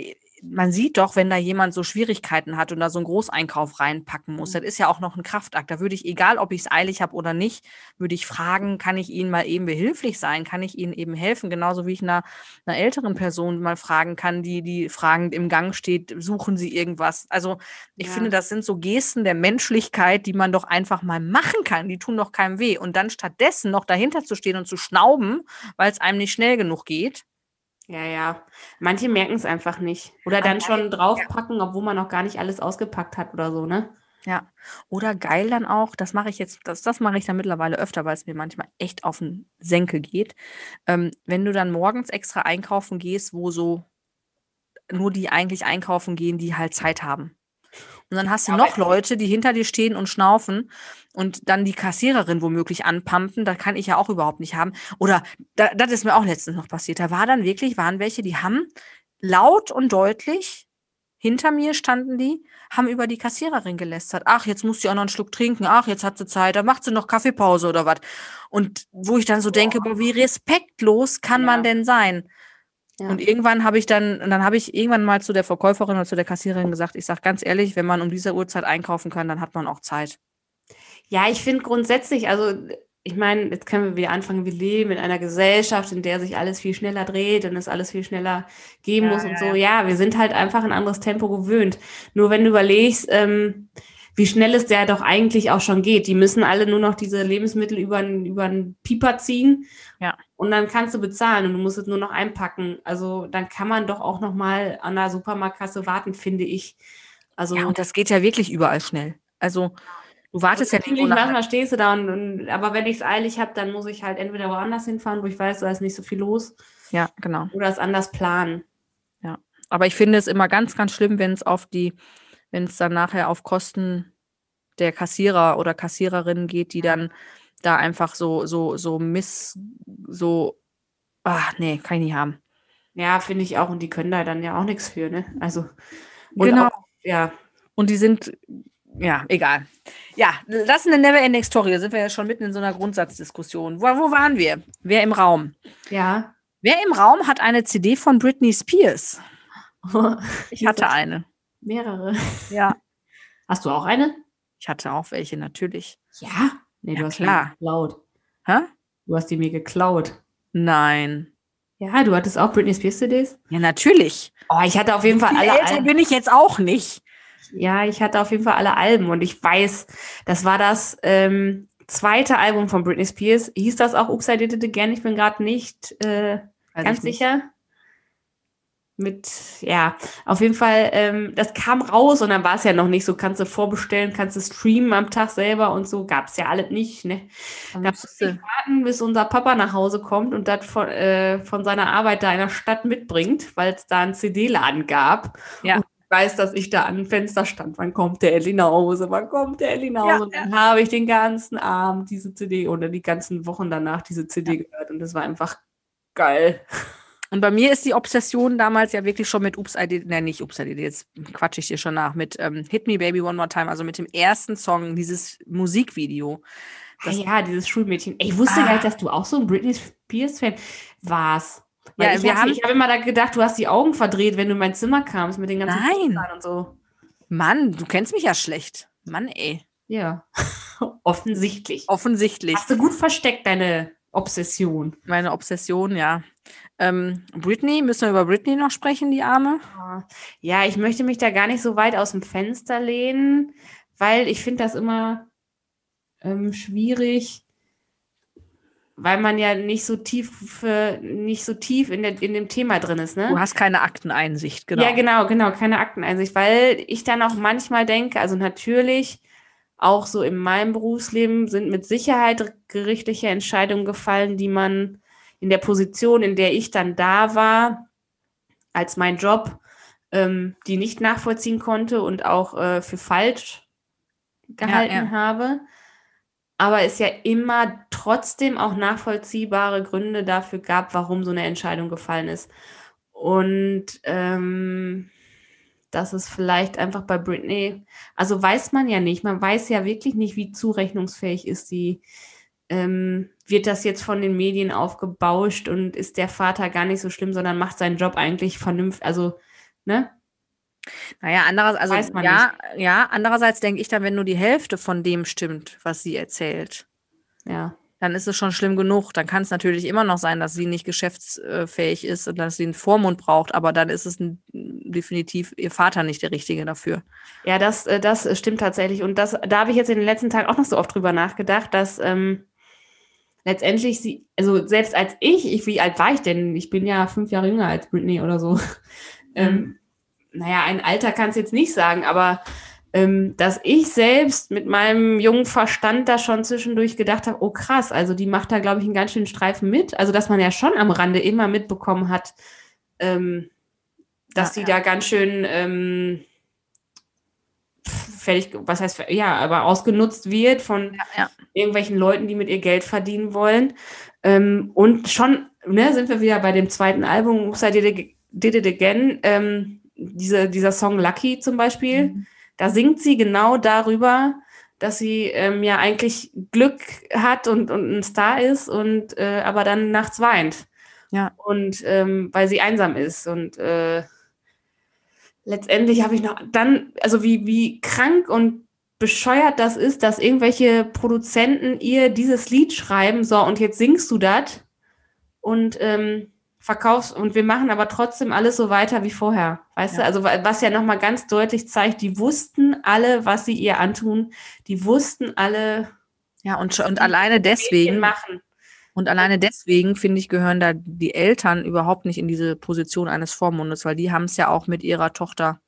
man sieht doch, wenn da jemand so Schwierigkeiten hat und da so einen Großeinkauf reinpacken muss, das ist ja auch noch ein Kraftakt. Da würde ich, egal ob ich es eilig habe oder nicht, würde ich fragen, kann ich Ihnen mal eben behilflich sein? Kann ich Ihnen eben helfen? Genauso wie ich einer, einer älteren Person mal fragen kann, die, die fragend im Gang steht, suchen Sie irgendwas? Also ich Ja. finde, das sind so Gesten der Menschlichkeit, die man doch einfach mal machen kann. Die tun doch keinem weh. Und dann stattdessen noch dahinter zu stehen und zu schnauben, weil es einem nicht schnell genug geht. Ja, ja. Manche merken es einfach nicht. Oder dann schon draufpacken, obwohl man noch gar nicht alles ausgepackt hat oder so, ne? Ja. Oder geil dann auch, das mache ich jetzt, das, das mache ich dann mittlerweile öfter, weil es mir manchmal echt auf den Senkel geht. Ähm, wenn du dann morgens extra einkaufen gehst, wo so nur die eigentlich einkaufen gehen, die halt Zeit haben. Und dann hast du Ja, noch Leute, die hinter dir stehen und schnaufen und dann die Kassiererin womöglich anpumpen. Da kann ich ja auch überhaupt nicht haben. Oder da, das ist mir auch letztens noch passiert. Da war dann wirklich, waren welche, die haben laut und deutlich hinter mir standen die, haben über die Kassiererin gelästert. Ach, jetzt muss sie auch noch einen Schluck trinken. Ach, jetzt hat sie Zeit. Da macht sie noch Kaffeepause oder was. Und wo ich dann so denke, boah, wie respektlos kann man Ja. denn sein? Ja. Und irgendwann habe ich dann, und dann habe ich irgendwann mal zu der Verkäuferin oder zu der Kassiererin gesagt, ich sage ganz ehrlich, wenn man um diese Uhrzeit einkaufen kann, dann hat man auch Zeit. Ja, ich finde grundsätzlich, also ich meine, jetzt können wir wieder anfangen, wir leben in einer Gesellschaft, in der sich alles viel schneller dreht und es alles viel schneller gehen Ja, muss und ja, so. Ja, wir sind halt einfach ein anderes Tempo gewöhnt. Nur wenn du überlegst, ähm, wie schnell es der doch eigentlich auch schon geht. Die müssen alle nur noch diese Lebensmittel über einen über einen Pieper ziehen. Ja. Und dann kannst du bezahlen und du musst es nur noch einpacken. Also dann kann man doch auch noch mal an der Supermarktkasse warten, finde ich. Also Ja, und das geht ja wirklich überall schnell. Also du wartest ja nicht manchmal stehst du da und, und aber wenn ich es eilig habe, dann muss ich halt entweder woanders hinfahren, wo ich weiß, da ist nicht so viel los, Ja, genau. oder es anders planen. Aber ich finde es immer ganz, ganz schlimm, wenn es auf die, wenn es dann nachher auf Kosten der Kassierer oder Kassiererinnen geht, die dann da einfach so, so, so miss, so, ah, nee, kann ich nicht haben. Ja, finde ich auch. Und die können da dann ja auch nichts für, ne? Also, Genau. Auch, ja, Und die sind, ja, egal. Ja, das ist eine Never-Ending Story. Da sind wir ja schon mitten in so einer Grundsatzdiskussion. Wo, wo waren wir? Wer im Raum? ja. Wer im Raum hat eine CD von Britney Spears? Ich hatte eine. Mehrere. Ja. Hast du auch eine? Ich hatte auch welche, natürlich. Ja. Nee, Ja, du hast klar. die mir geklaut. Hä? Du hast die mir geklaut. Nein. Ja, du hattest auch Britney Spears CDs? Ja, natürlich. Oh, ich hatte auf jeden Fall alle älter bin ich jetzt auch nicht. Ja, ich hatte auf jeden Fall alle Alben und ich weiß, das war das ähm, zweite Album von Britney Spears. Hieß das auch Oops, I Did It Again? Ich bin gerade nicht äh, ganz ich nicht. Mit, ja, auf jeden Fall, ähm, das kam raus und dann war es ja noch nicht so, kannst du vorbestellen, kannst du streamen am Tag selber und so, gab es ja alles nicht, ne? Da musst musste ich warten, bis unser Papa nach Hause kommt und das von, äh, von seiner Arbeit da in der Stadt mitbringt, weil es da einen CD-Laden gab. Ja. Und ich weiß, dass ich da an dem Fenster stand. Wann kommt der Elli nach Hause? Wann kommt der Elli nach Hause? Ja, und dann habe ich den ganzen Abend diese CD oder die ganzen Wochen danach diese CD gehört und das war einfach geil. Und bei mir ist die Obsession damals ja wirklich schon mit Oops, I Did, ne, nicht Oops, I Did, jetzt quatsche ich dir schon nach, mit ähm, Hit Me Baby One More Time, also mit dem ersten Song, dieses Musikvideo. Ah, ja, dieses Schulmädchen. Ich wusste Ah. gar nicht, dass du auch so ein Britney Spears-Fan warst. Weil Ja, ich, wir haben- ich habe immer da gedacht, du hast die Augen verdreht, wenn du in mein Zimmer kamst mit den ganzen Nein. Und so. Mann, du kennst mich ja schlecht. Mann, ey. Ja, offensichtlich. Offensichtlich. Hast du gut versteckt, deine Obsession. Meine Obsession, ja. Ähm, Britney, müssen wir über Britney noch sprechen, die Arme? Ja, ich möchte mich da gar nicht so weit aus dem Fenster lehnen, weil ich finde das immer ähm, schwierig, weil man ja nicht so tief, äh, nicht so tief in, der, in dem Thema drin ist, ne? Du hast keine Akteneinsicht, genau. Ja, genau, genau, keine Akteneinsicht, weil ich dann auch manchmal denke, also natürlich auch so in meinem Berufsleben sind mit Sicherheit gerichtliche Entscheidungen gefallen, die man in der Position, in der ich dann da war, als mein Job, ähm, die nicht nachvollziehen konnte und auch äh, für falsch gehalten Ja, ja. habe. Aber es ja immer trotzdem auch nachvollziehbare Gründe dafür gab, warum so eine Entscheidung gefallen ist. Und ähm, das ist vielleicht einfach bei Britney, also weiß man ja nicht, man weiß ja wirklich nicht, wie zurechnungsfähig ist sie. Ähm, wird das jetzt von den Medien aufgebauscht und ist der Vater gar nicht so schlimm, sondern macht seinen Job eigentlich vernünftig, also, ne? Naja, andererseits, also ja, ja, andererseits denke ich dann, wenn nur die Hälfte von dem stimmt, was sie erzählt, Ja. dann ist es schon schlimm genug. Dann kann es natürlich immer noch sein, dass sie nicht geschäftsfähig ist und dass sie einen Vormund braucht, aber dann ist es ein, definitiv ihr Vater nicht der Richtige dafür. Ja, das, äh, das stimmt tatsächlich. Und das, da habe ich jetzt in den letzten Tagen auch noch so oft drüber nachgedacht, dass ähm, letztendlich sie, also selbst als ich, ich, wie alt war ich denn? Ich bin ja fünf Jahre jünger als Britney oder so. Ähm, naja, ein Alter kann es jetzt nicht sagen, aber ähm, dass ich selbst mit meinem jungen Verstand da schon zwischendurch gedacht habe, oh krass, also die macht da, glaube ich, einen ganz schönen Streifen mit. Also, dass man ja schon am Rande immer mitbekommen hat, ähm, dass Ja, die ja. da ganz schön ähm, fertig, was heißt, ja, aber ausgenutzt wird von ja. irgendwelchen Leuten, die mit ihr Geld verdienen wollen. Ähm, und schon, ne, sind wir wieder bei dem zweiten Album, Did It, Did It Again, ähm, diese, dieser Song Lucky zum Beispiel, Mhm. da singt sie genau darüber, dass sie ähm, ja eigentlich Glück hat und, und ein Star ist und äh, aber dann nachts weint. Ja. Und ähm, weil sie einsam ist. Und äh, letztendlich habe ich noch dann, also wie, wie krank und bescheuert das ist, dass irgendwelche Produzenten ihr dieses Lied schreiben, so und jetzt singst du das und ähm, verkaufst und wir machen aber trotzdem alles so weiter wie vorher. Weißt Ja. du, also wa- was ja nochmal ganz deutlich zeigt, die wussten alle, was sie ihr antun, die wussten alle, Ja, und, und alleine deswegen, machen. Und alleine deswegen, finde ich, gehören da die Eltern überhaupt nicht in diese Position eines Vormundes, weil die haben es ja auch mit ihrer Tochter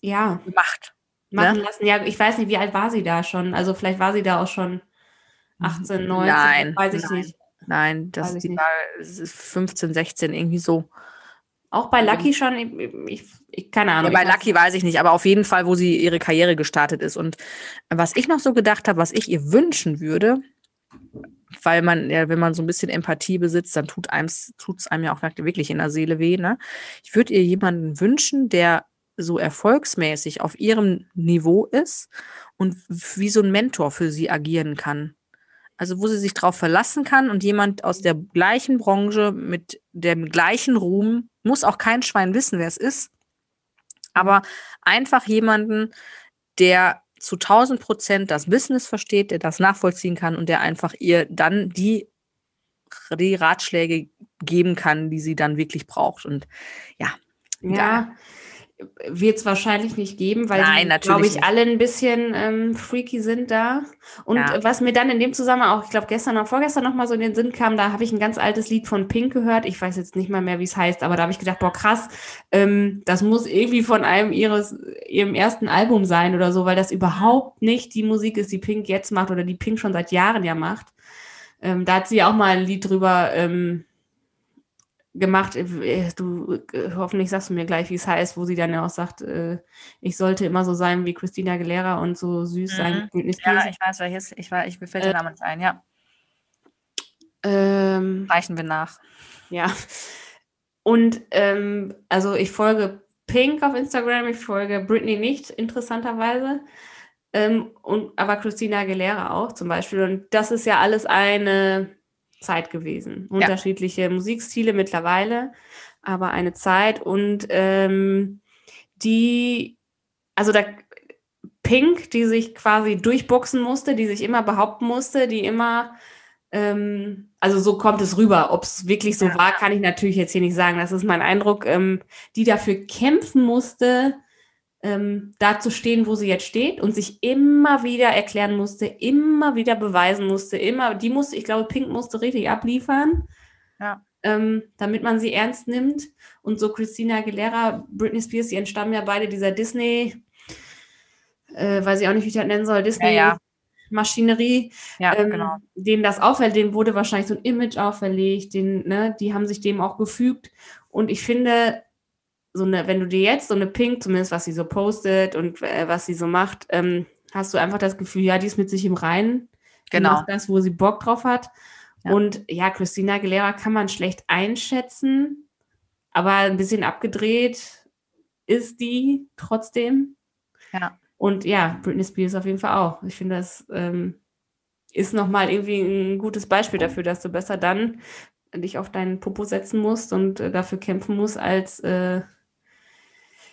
Ja, gemacht. machen Ne? lassen. Ja, ich weiß nicht, wie alt war sie da schon? Also vielleicht war sie da auch schon 18, 19, Nein, weiß ich nein. nicht. Nein, das die nicht. war es ist 15, 16, irgendwie so. Auch bei Lucky schon, ich, ich, keine Ja, Ahnung. bei ich weiß- Lucky weiß ich nicht, aber auf jeden Fall, wo sie ihre Karriere gestartet ist. Und was ich noch so gedacht habe, was ich ihr wünschen würde, weil man, ja, wenn man so ein bisschen Empathie besitzt, dann tut tut's einem ja auch wirklich in der Seele weh. Ne? Ich würde ihr jemanden wünschen, der so erfolgsmäßig auf ihrem Niveau ist und wie so ein Mentor für sie agieren kann. Also wo sie sich drauf verlassen kann und jemand aus der gleichen Branche mit dem gleichen Ruhm, muss auch kein Schwein wissen, wer es ist, aber einfach jemanden, der zu 1000 Prozent das Business versteht, der das nachvollziehen kann und der einfach ihr dann die, die Ratschläge geben kann, die sie dann wirklich braucht. Und ja, Ja, wird es wahrscheinlich nicht geben, weil Nein, die, glaube ich, nicht. alle ein bisschen ähm, freaky sind da. Und Ja. was mir dann in dem Zusammenhang auch, ich glaube, gestern oder vorgestern noch mal so in den Sinn kam, da habe ich ein ganz altes Lied von Pink gehört. Ich weiß jetzt nicht mal mehr, wie es heißt, aber da habe ich gedacht, boah, krass, ähm, das muss irgendwie von einem ihres, ihrem ersten Album sein oder so, weil das überhaupt nicht die Musik ist, die Pink jetzt macht oder die Pink schon seit Jahren ja macht. Ähm, da hat sie auch mal ein Lied drüber ähm, gemacht. Äh, Du äh, hoffentlich sagst du mir gleich, wie es heißt, wo sie dann ja auch sagt, äh, ich sollte immer so sein wie Christina Aguilera und so süß sein Mhm. Spears. ja, ich weiß, welches, ich war, ich mir fällt Äh, der Name nicht ein, ja. ähm, Reichen wir nach. ja. Und ähm, also ich folge Pink auf Instagram, ich folge Britney nicht, interessanterweise. Ähm, und, aber Christina Aguilera auch zum Beispiel. Und das ist ja alles eine Zeit gewesen. Unterschiedliche Musikstile mittlerweile, aber eine Zeit. Und ähm, die, also da Pink, die sich quasi durchboxen musste, die sich immer behaupten musste, die immer, ähm, also so kommt es rüber. Ob es wirklich so Ja. war, kann ich natürlich jetzt hier nicht sagen. Das ist mein Eindruck, ähm, die dafür kämpfen musste, ähm, da zu stehen, wo sie jetzt steht und sich immer wieder erklären musste, immer wieder beweisen musste, immer, die musste, ich glaube, Pink musste richtig abliefern, Ja. ähm, damit man sie ernst nimmt. Und so Christina Aguilera, Britney Spears, die entstammen ja beide dieser Disney äh, weiß ich auch nicht, wie ich das nennen soll, Disney. Ja, ja. Maschinerie, Ja, ähm, genau. denen das auffällt, denen wurde wahrscheinlich so ein Image auferlegt, den, ne, die haben sich dem auch gefügt. Und ich finde, so eine, wenn du dir jetzt so eine Pink, zumindest was sie so postet und äh, was sie so macht, ähm, hast du einfach das Gefühl, ja, die ist mit sich im Reinen. Genau. macht das, wo sie Bock drauf hat. Ja. Und ja, Christina Aguilera kann man schlecht einschätzen, aber ein bisschen abgedreht ist die trotzdem. Ja. Und ja, Britney Spears auf jeden Fall auch. Ich finde, das ähm, ist nochmal irgendwie ein gutes Beispiel dafür, dass du besser dann dich auf deinen Popo setzen musst und äh, dafür kämpfen musst, als äh,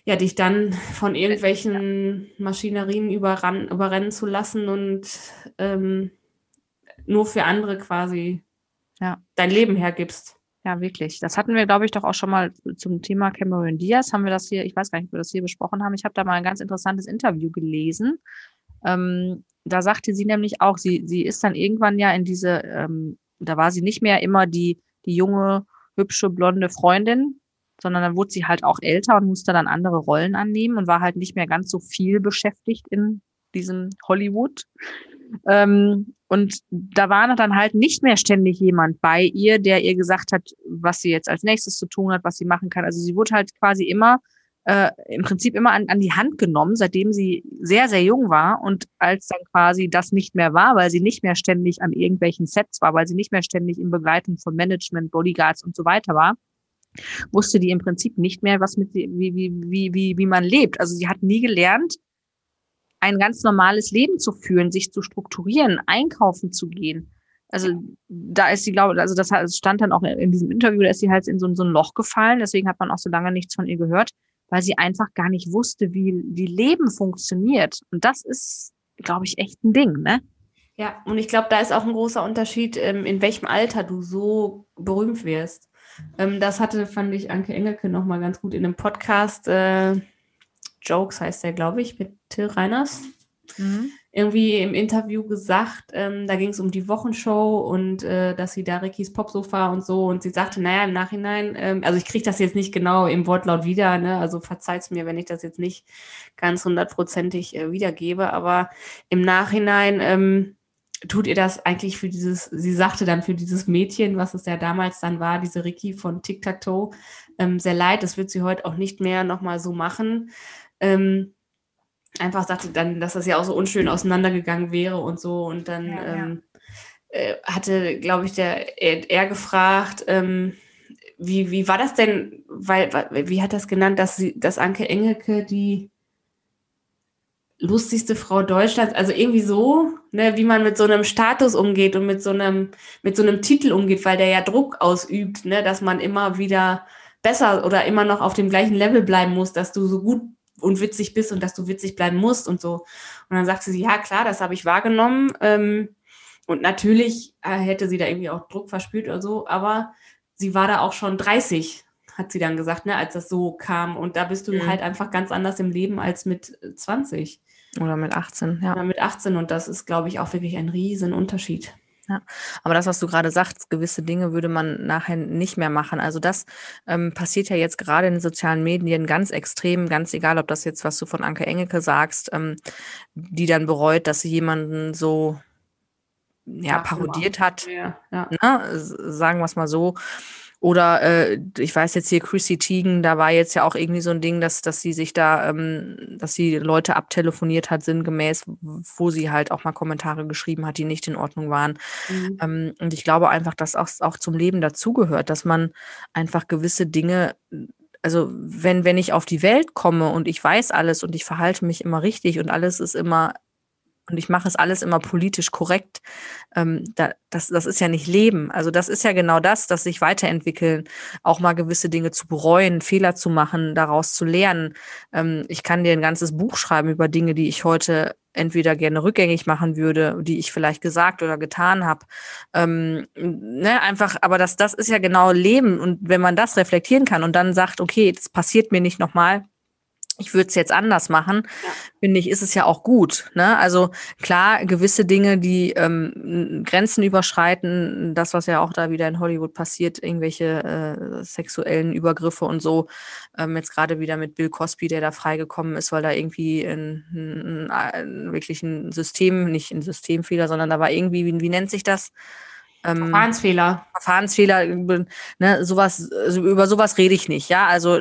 ja, dich dann von irgendwelchen Maschinerien überran, überrennen zu lassen und ähm, nur für andere quasi Ja. dein Leben hergibst. Ja, wirklich. Das hatten wir, glaube ich, doch auch schon mal zum Thema Cameron Diaz. Haben wir das hier, ich weiß gar nicht, ob wir das hier besprochen haben. Ich habe da mal ein ganz interessantes Interview gelesen. Ähm, da sagte sie nämlich auch, sie, sie ist dann irgendwann ja in diese, ähm, da war sie nicht mehr immer die, die junge, hübsche, blonde Freundin, sondern dann wurde sie halt auch älter und musste dann andere Rollen annehmen und war halt nicht mehr ganz so viel beschäftigt in diesem Hollywood. Ähm, und da war dann halt nicht mehr ständig jemand bei ihr, der ihr gesagt hat, was sie jetzt als nächstes zu tun hat, was sie machen kann. Also sie wurde halt quasi immer, äh, im Prinzip immer an, an die Hand genommen, seitdem sie sehr, sehr jung war. Und als dann quasi das nicht mehr war, weil sie nicht mehr ständig an irgendwelchen Sets war, weil sie nicht mehr ständig in Begleitung von Management, Bodyguards und so weiter war, wusste die im Prinzip nicht mehr, was mit wie, wie, wie, wie, wie man lebt. Also sie hat nie gelernt, ein ganz normales Leben zu führen, sich zu strukturieren, einkaufen zu gehen. Also da ist sie, glaube also das stand dann auch in diesem Interview, da ist sie halt in so, so ein Loch gefallen, deswegen hat man auch so lange nichts von ihr gehört, weil sie einfach gar nicht wusste, wie, wie Leben funktioniert. Und das ist, glaube ich, echt ein Ding, ne? Ja, und ich glaube, da ist auch ein großer Unterschied, ähm, in welchem Alter du so berühmt wirst. Ähm, das hatte, fand ich, Anke Engelke nochmal ganz gut in einem Podcast. Äh, Jokes heißt der, glaube ich, mit Till Reiners. Irgendwie im Interview gesagt, ähm, da ging es um die Wochenshow und äh, dass sie da Rickys Popsofa und so. Und sie sagte, naja, im Nachhinein, ähm, also ich kriege das jetzt nicht genau im Wortlaut wieder, ne? also verzeiht's mir, wenn ich das jetzt nicht ganz hundertprozentig äh, wiedergebe, aber im Nachhinein ähm, tut ihr das eigentlich für dieses, sie sagte dann für dieses Mädchen, was es ja damals dann war, diese Ricky von Tic Tac Toe, ähm, sehr leid. Das wird sie heute auch nicht mehr nochmal so machen. Ähm, einfach sagte dann, dass das ja auch so unschön auseinandergegangen wäre und so. Und dann Ja, ja. ähm, äh, hatte, glaube ich, der er, er gefragt, ähm, wie, wie war das denn, weil, weil- wie hat das genannt, dass sie, dass Anke Engelke die lustigste Frau Deutschlands, also irgendwie so, ne, wie man mit so einem Status umgeht und mit so einem, mit so einem Titel umgeht, weil der ja Druck ausübt, ne, dass man immer wieder besser oder immer noch auf dem gleichen Level bleiben muss, dass du so gut und witzig bist und dass du witzig bleiben musst und so. Und dann sagte sie, ja klar, das habe ich wahrgenommen. Ähm, und natürlich äh, hätte sie da irgendwie auch Druck verspürt oder so, aber sie war da auch schon 30, hat sie dann gesagt, ne, als das so kam. Und da bist du Mhm. halt einfach ganz anders im Leben als mit äh, 20 Oder mit 18, ja. oder mit 18. Und das ist, glaube ich, auch wirklich ein riesen Unterschied. Aber das, was du gerade sagst, gewisse Dinge würde man nachher nicht mehr machen. Also das ähm, passiert ja jetzt gerade in den sozialen Medien ganz extrem, ganz egal, ob das jetzt, was du von Anke Engelke sagst, ähm, die dann bereut, dass sie jemanden so ja, Ja, parodiert hat, Ja, ja. ne? sagen wir es mal so. Oder äh, ich weiß jetzt hier, Chrissy Teigen, da war jetzt ja auch irgendwie so ein Ding, dass, dass sie sich da, ähm, dass sie Leute abtelefoniert hat, sinngemäß, wo sie halt auch mal Kommentare geschrieben hat, die nicht in Ordnung waren. Mhm. Ähm, und ich glaube einfach, dass auch, auch zum Leben dazugehört, dass man einfach gewisse Dinge, also wenn, wenn ich auf die Welt komme und ich weiß alles und ich verhalte mich immer richtig und alles ist immer, und ich mache es alles immer politisch korrekt, ähm, da, das, das ist ja nicht Leben. Also das ist ja genau das, dass sich weiterentwickeln, auch mal gewisse Dinge zu bereuen, Fehler zu machen, daraus zu lernen. Ähm, ich kann dir ein ganzes Buch schreiben über Dinge, die ich heute entweder gerne rückgängig machen würde, die ich vielleicht gesagt oder getan habe. Ähm, ne, einfach, aber das, das ist ja genau Leben. Und wenn man das reflektieren kann und dann sagt, okay, das passiert mir nicht nochmal, ich würde es jetzt anders machen, ja. finde ich, ist es ja auch gut. Ne? Also klar, gewisse Dinge, die ähm, Grenzen überschreiten, das, was ja auch da wieder in Hollywood passiert, irgendwelche äh, sexuellen Übergriffe und so, ähm, jetzt gerade wieder mit Bill Cosby, der da freigekommen ist, weil da irgendwie ein, ein, ein, wirklich ein System, nicht ein Systemfehler, sondern da war irgendwie, wie, wie nennt sich das? Ähm, Verfahrensfehler. Verfahrensfehler, ne, sowas, also über sowas rede ich nicht, ja. Also,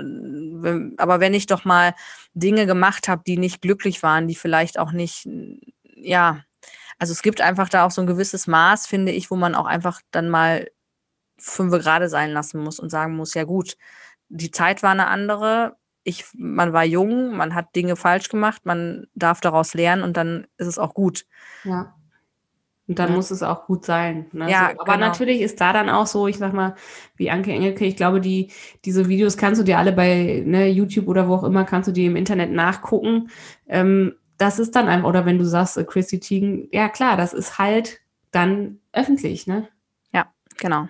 aber wenn ich doch mal Dinge gemacht habe, die nicht glücklich waren, die vielleicht auch nicht, ja, also es gibt einfach da auch so ein gewisses Maß, finde ich, wo man auch einfach dann mal fünf gerade sein lassen muss und sagen muss, ja gut, die Zeit war eine andere, ich, man war jung, man hat Dinge falsch gemacht, man darf daraus lernen und dann ist es auch gut. Ja. Und dann ja. muss es auch gut sein. Ne? Ja, so, aber genau. natürlich ist da dann auch so, ich sag mal, wie Anke Engelke, ich glaube, die, diese Videos kannst du dir alle bei ne, YouTube oder wo auch immer, kannst du dir im Internet nachgucken. Ähm, das ist dann einfach, oder wenn du sagst, äh, Chrissy Teigen, ja klar, das ist halt dann öffentlich, ne? Ja, genau.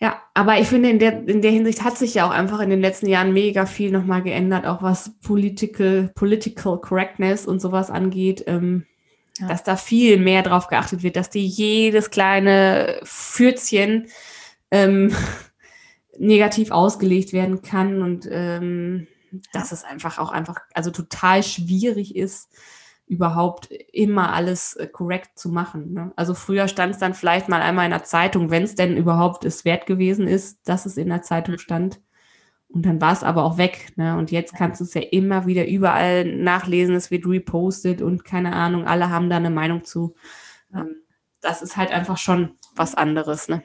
Ja, aber ich finde, in der, in der Hinsicht hat sich ja auch einfach in den letzten Jahren mega viel nochmal geändert, auch was Political, Political Correctness und sowas angeht. Ähm, ja. dass da viel mehr drauf geachtet wird, dass die jedes kleine Fürzchen ähm, negativ ausgelegt werden kann und ähm, dass es einfach auch einfach, also total schwierig ist, überhaupt immer alles äh, korrekt zu machen. Ne? Also früher stand es dann vielleicht mal einmal in der Zeitung, wenn es denn überhaupt es wert gewesen ist, dass es in der Zeitung mhm. stand. Und dann war es aber auch weg. Ne? Und jetzt kannst du es ja immer wieder überall nachlesen, es wird repostet und keine Ahnung, alle haben da eine Meinung zu. Ähm, das ist halt einfach schon was anderes. Ne?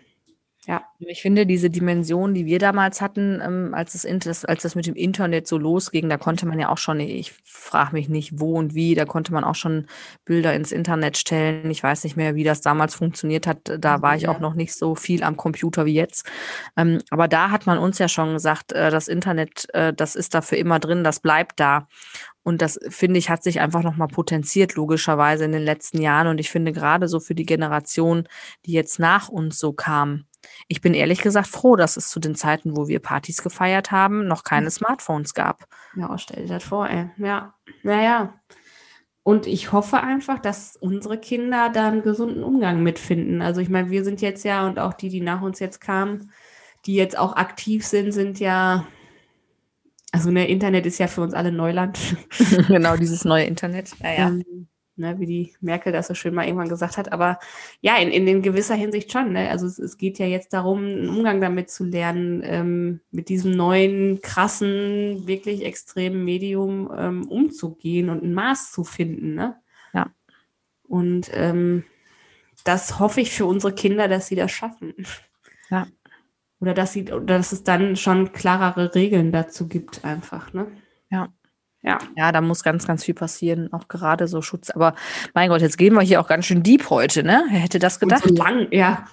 Ja. Ich finde, diese Dimension, die wir damals hatten, ähm, als, das, als das mit dem Internet so losging, da konnte man ja auch schon, ich frage mich nicht, wo und wie, da konnte man auch schon Bilder ins Internet stellen. Ich weiß nicht mehr, wie das damals funktioniert hat. Da war ich ja. auch noch nicht so viel am Computer wie jetzt. Ähm, aber da hat man uns ja schon gesagt, äh, das Internet, äh, das ist dafür immer drin, das bleibt da. Und das, finde ich, hat sich einfach nochmal potenziert, logischerweise in den letzten Jahren. Und ich finde gerade so für die Generation, die jetzt nach uns so kam, ich bin ehrlich gesagt froh, dass es zu den Zeiten, wo wir Partys gefeiert haben, noch keine hm. Smartphones gab. Ja, stell dir das vor, ey. Ja, naja. Und ich hoffe einfach, dass unsere Kinder da einen gesunden Umgang mitfinden. Also ich meine, wir sind jetzt ja und auch die, die nach uns jetzt kamen, die jetzt auch aktiv sind, sind ja, also ne, Internet ist ja für uns alle Neuland. genau, dieses neue Internet. Ja, ja. Ähm, ne, wie die Merkel das so schön mal irgendwann gesagt hat. Aber ja, in, in, in gewisser Hinsicht schon. Ne? Also es, es, geht ja jetzt darum, einen Umgang damit zu lernen, ähm, mit diesem neuen, krassen, wirklich extremen Medium ähm, umzugehen und ein Maß zu finden. Ne? Ja. Und ähm, das hoffe ich für unsere Kinder, dass sie das schaffen. Ja. Oder dass sie, oder dass es dann schon klarere Regeln dazu gibt, einfach, ne? Ja. Ja. Da muss ganz, ganz viel passieren, auch gerade so Schutz. Aber mein Gott, jetzt gehen wir hier auch ganz schön deep heute, ne? Wer hätte das gedacht? Und so lang, ja.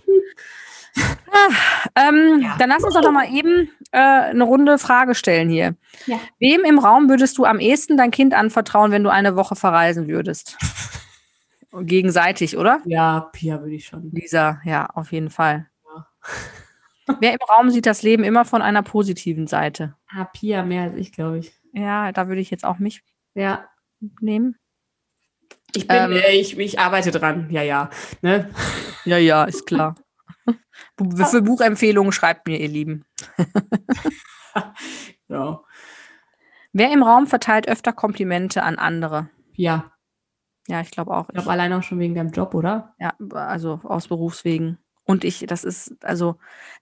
Ah, ähm, ja. Dann lass uns doch noch mal eben äh, eine Runde Frage stellen hier. Ja. Wem im Raum würdest du am ehesten dein Kind anvertrauen, wenn du eine Woche verreisen würdest? Gegenseitig, oder? Ja, Pia würde ich schon. Lisa, ja, auf jeden Fall. Ja. Wer im Raum sieht das Leben immer von einer positiven Seite? Ah, Pia mehr als ich, glaube ich. Ja, da würde ich jetzt auch mich ja. nehmen. Ich bin, ähm, äh, ich, ich arbeite dran, ja, ja. Ne? Ja, ja, ist klar. Für Buchempfehlungen schreibt mir, ihr Lieben. ja. Wer im Raum verteilt öfter Komplimente an andere? Ja. Ja, ich glaube auch. Ich glaube allein auch schon wegen deinem Job, oder? Ja, also aus Berufswegen. Und ich, das ist also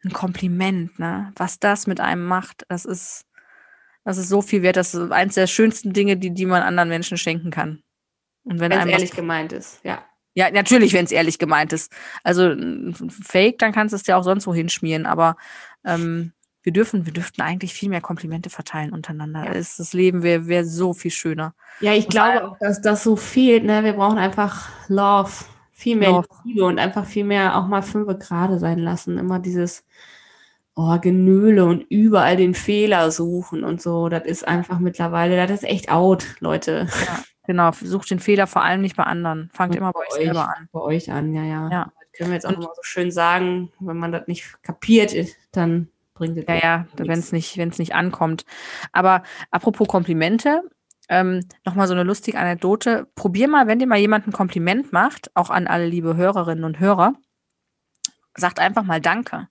ein Kompliment, ne? Was das mit einem macht, das ist das ist so viel wert. Das ist eins der schönsten Dinge, die, die man anderen Menschen schenken kann. Und wenn es ehrlich gemeint ist, ja. Ja, natürlich, wenn es ehrlich gemeint ist. Also Fake, dann kannst du es ja auch sonst wo hinschmieren. Aber ähm, wir dürfen, wir dürften eigentlich viel mehr Komplimente verteilen untereinander. Ja. Das Leben wäre wär so viel schöner. Ja, ich und glaube auch, dass das so fehlt. Ne? Wir brauchen einfach Love, viel mehr Love. Liebe und einfach viel mehr auch mal fünf gerade sein lassen. Immer dieses oh, Genöle und überall den Fehler suchen und so. Das ist einfach mittlerweile, das ist echt out, Leute. Ja, genau. Sucht den Fehler vor allem nicht bei anderen. Fangt und immer bei, euch selber an. Bei euch an, ja, ja. ja. Das können wir jetzt auch und, immer so schön sagen, wenn man das nicht kapiert, dann bringt es Ja, ja, wenn es nicht, wenn's nicht ankommt. Aber apropos Komplimente, ähm, nochmal so eine lustige Anekdote. Probier mal, wenn dir mal jemand ein Kompliment macht, auch an alle liebe Hörerinnen und Hörer, sagt einfach mal Danke.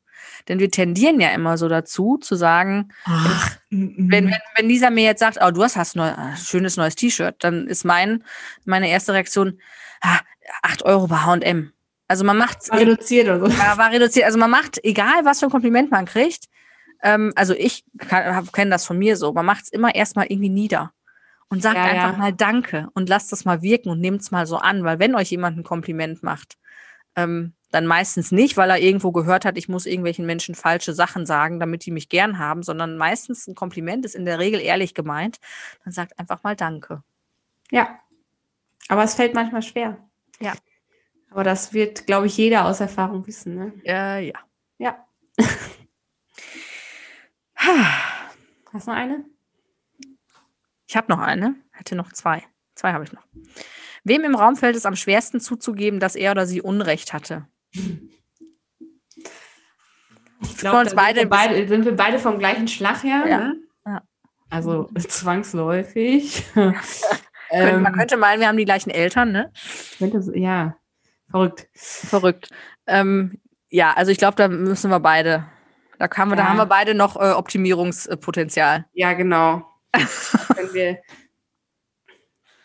Denn wir tendieren ja immer so dazu, zu sagen, Ach, wenn, wenn, wenn Lisa mir jetzt sagt, oh, du hast, hast ein neu, ah, schönes neues T-Shirt, dann ist mein, meine erste Reaktion, ah, 8 Euro bei H&M. Also man macht war reduziert oder so. ja, war reduziert. Also man macht, egal was für ein Kompliment man kriegt, ähm, also ich kenne das von mir so, man macht es immer erstmal irgendwie nieder und sagt Ja, einfach ja. mal Danke und lasst das mal wirken und nehmt es mal so an, weil wenn euch jemand ein Kompliment macht, ähm, dann meistens nicht, weil er irgendwo gehört hat, ich muss irgendwelchen Menschen falsche Sachen sagen, damit die mich gern haben, sondern meistens ein Kompliment ist in der Regel ehrlich gemeint, dann sagt einfach mal Danke. Ja. Aber es fällt manchmal schwer. Ja. Aber das wird, glaube ich, jeder aus Erfahrung wissen. Ne? Äh, ja. Ja. Hast du noch eine? Ich habe noch eine, hätte noch zwei. Zwei habe ich noch. Wem im Raum fällt es am schwersten zuzugeben, dass er oder sie Unrecht hatte? Ich glaub, uns da beide sind, wir beide, sind wir beide vom gleichen Schlag her. Ja. Ne? Ja. Also zwangsläufig. Ähm, man könnte meinen, wir haben die gleichen Eltern, ne? ja, verrückt. Verrückt. Ähm, ja, also ich glaube, da müssen wir beide. Da, haben wir, da Ja. haben wir beide noch äh, Optimierungspotenzial. Ja, genau. Wir,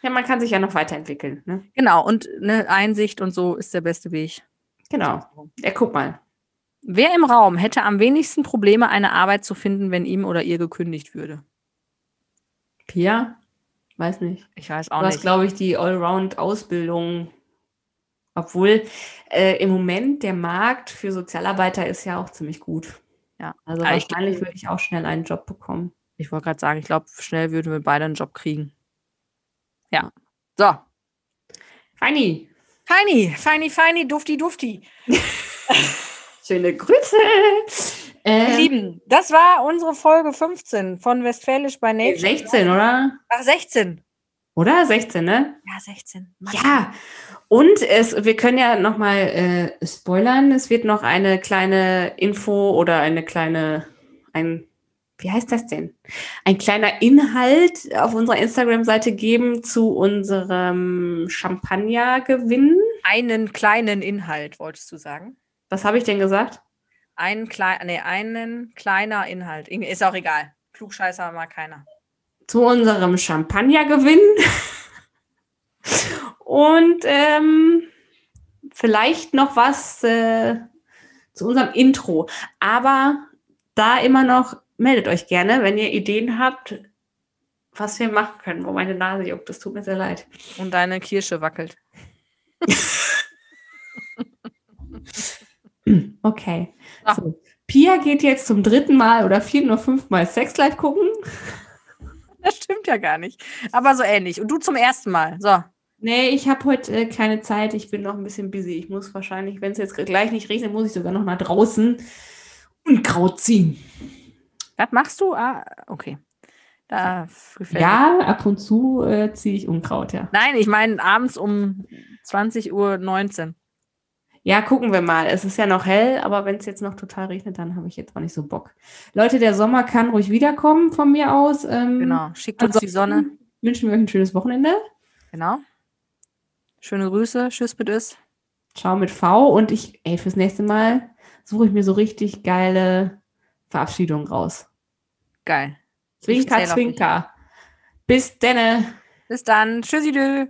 ja, man kann sich ja noch weiterentwickeln. Ne? Genau, und eine Einsicht und so ist der beste Weg. Genau. Ja, guck mal. Wer im Raum hätte am wenigsten Probleme, eine Arbeit zu finden, wenn ihm oder ihr gekündigt würde? Pia? Weiß nicht. Ich weiß Du auch hast, nicht. glaube ich, die Allround-Ausbildung. Obwohl äh, im Moment der Markt für Sozialarbeiter ist ja auch ziemlich gut. Ja. Also ich wahrscheinlich glaub- würde ich auch schnell einen Job bekommen. Ich wollte gerade sagen, ich glaube, schnell würden wir beide einen Job kriegen. Ja. So. Feini, Feini, feini, feini, dufti, dufti. schöne Grüße. Ihr Äh, Lieben, das war unsere Folge 15 von Westfälisch bei Nature. 16, oder? Ach, 16. Oder? 16, ne? Ja, 16. Ja. Und es, wir können ja nochmal äh, spoilern. Es wird noch eine kleine Info oder eine kleine, ein, wie heißt das denn? Ein kleiner Inhalt auf unserer Instagram-Seite geben zu unserem Champagner-Gewinn. Einen kleinen Inhalt, wolltest du sagen? Was habe ich denn gesagt? Einen, klei nee, einen kleiner Inhalt. Ist auch egal. Klugscheißer mag keiner. Zu unserem Champagner-Gewinn. Und ähm, vielleicht noch was äh, zu unserem Intro. Aber da immer noch, meldet euch gerne, wenn ihr Ideen habt, was wir machen können, wo meine Nase juckt. Das tut mir sehr leid. Und deine Kirsche wackelt. Okay. Ja. So. Pia geht jetzt zum dritten Mal oder vierten oder fünften Mal Sex Life gucken. Das stimmt ja gar nicht. Aber so ähnlich. Und du zum ersten Mal. So. Nee, ich habe heute äh, keine Zeit. Ich bin noch ein bisschen busy. Ich muss wahrscheinlich, wenn es jetzt gleich nicht regnet, muss ich sogar noch nach draußen und Kraut ziehen. Was machst du? Ah, okay. Da mir. Ja, ab und zu äh, ziehe ich Unkraut, ja. Nein, ich meine abends um 20.19 Uhr. Ja, gucken wir mal. Es ist ja noch hell, aber wenn es jetzt noch total regnet, dann habe ich jetzt auch nicht so Bock. Leute, der Sommer kann ruhig wiederkommen von mir aus. Ähm, Genau. Schickt uns die Sonne. Wünschen wir euch ein schönes Wochenende. Genau. Schöne Grüße. Tschüss mit ist. Ciao mit V und ich, ey, fürs nächste Mal suche ich mir so richtig geile Verabschiedungen raus. Geil. Zwinker. Zwinker. Bis denne. Bis dann. Tschüssi.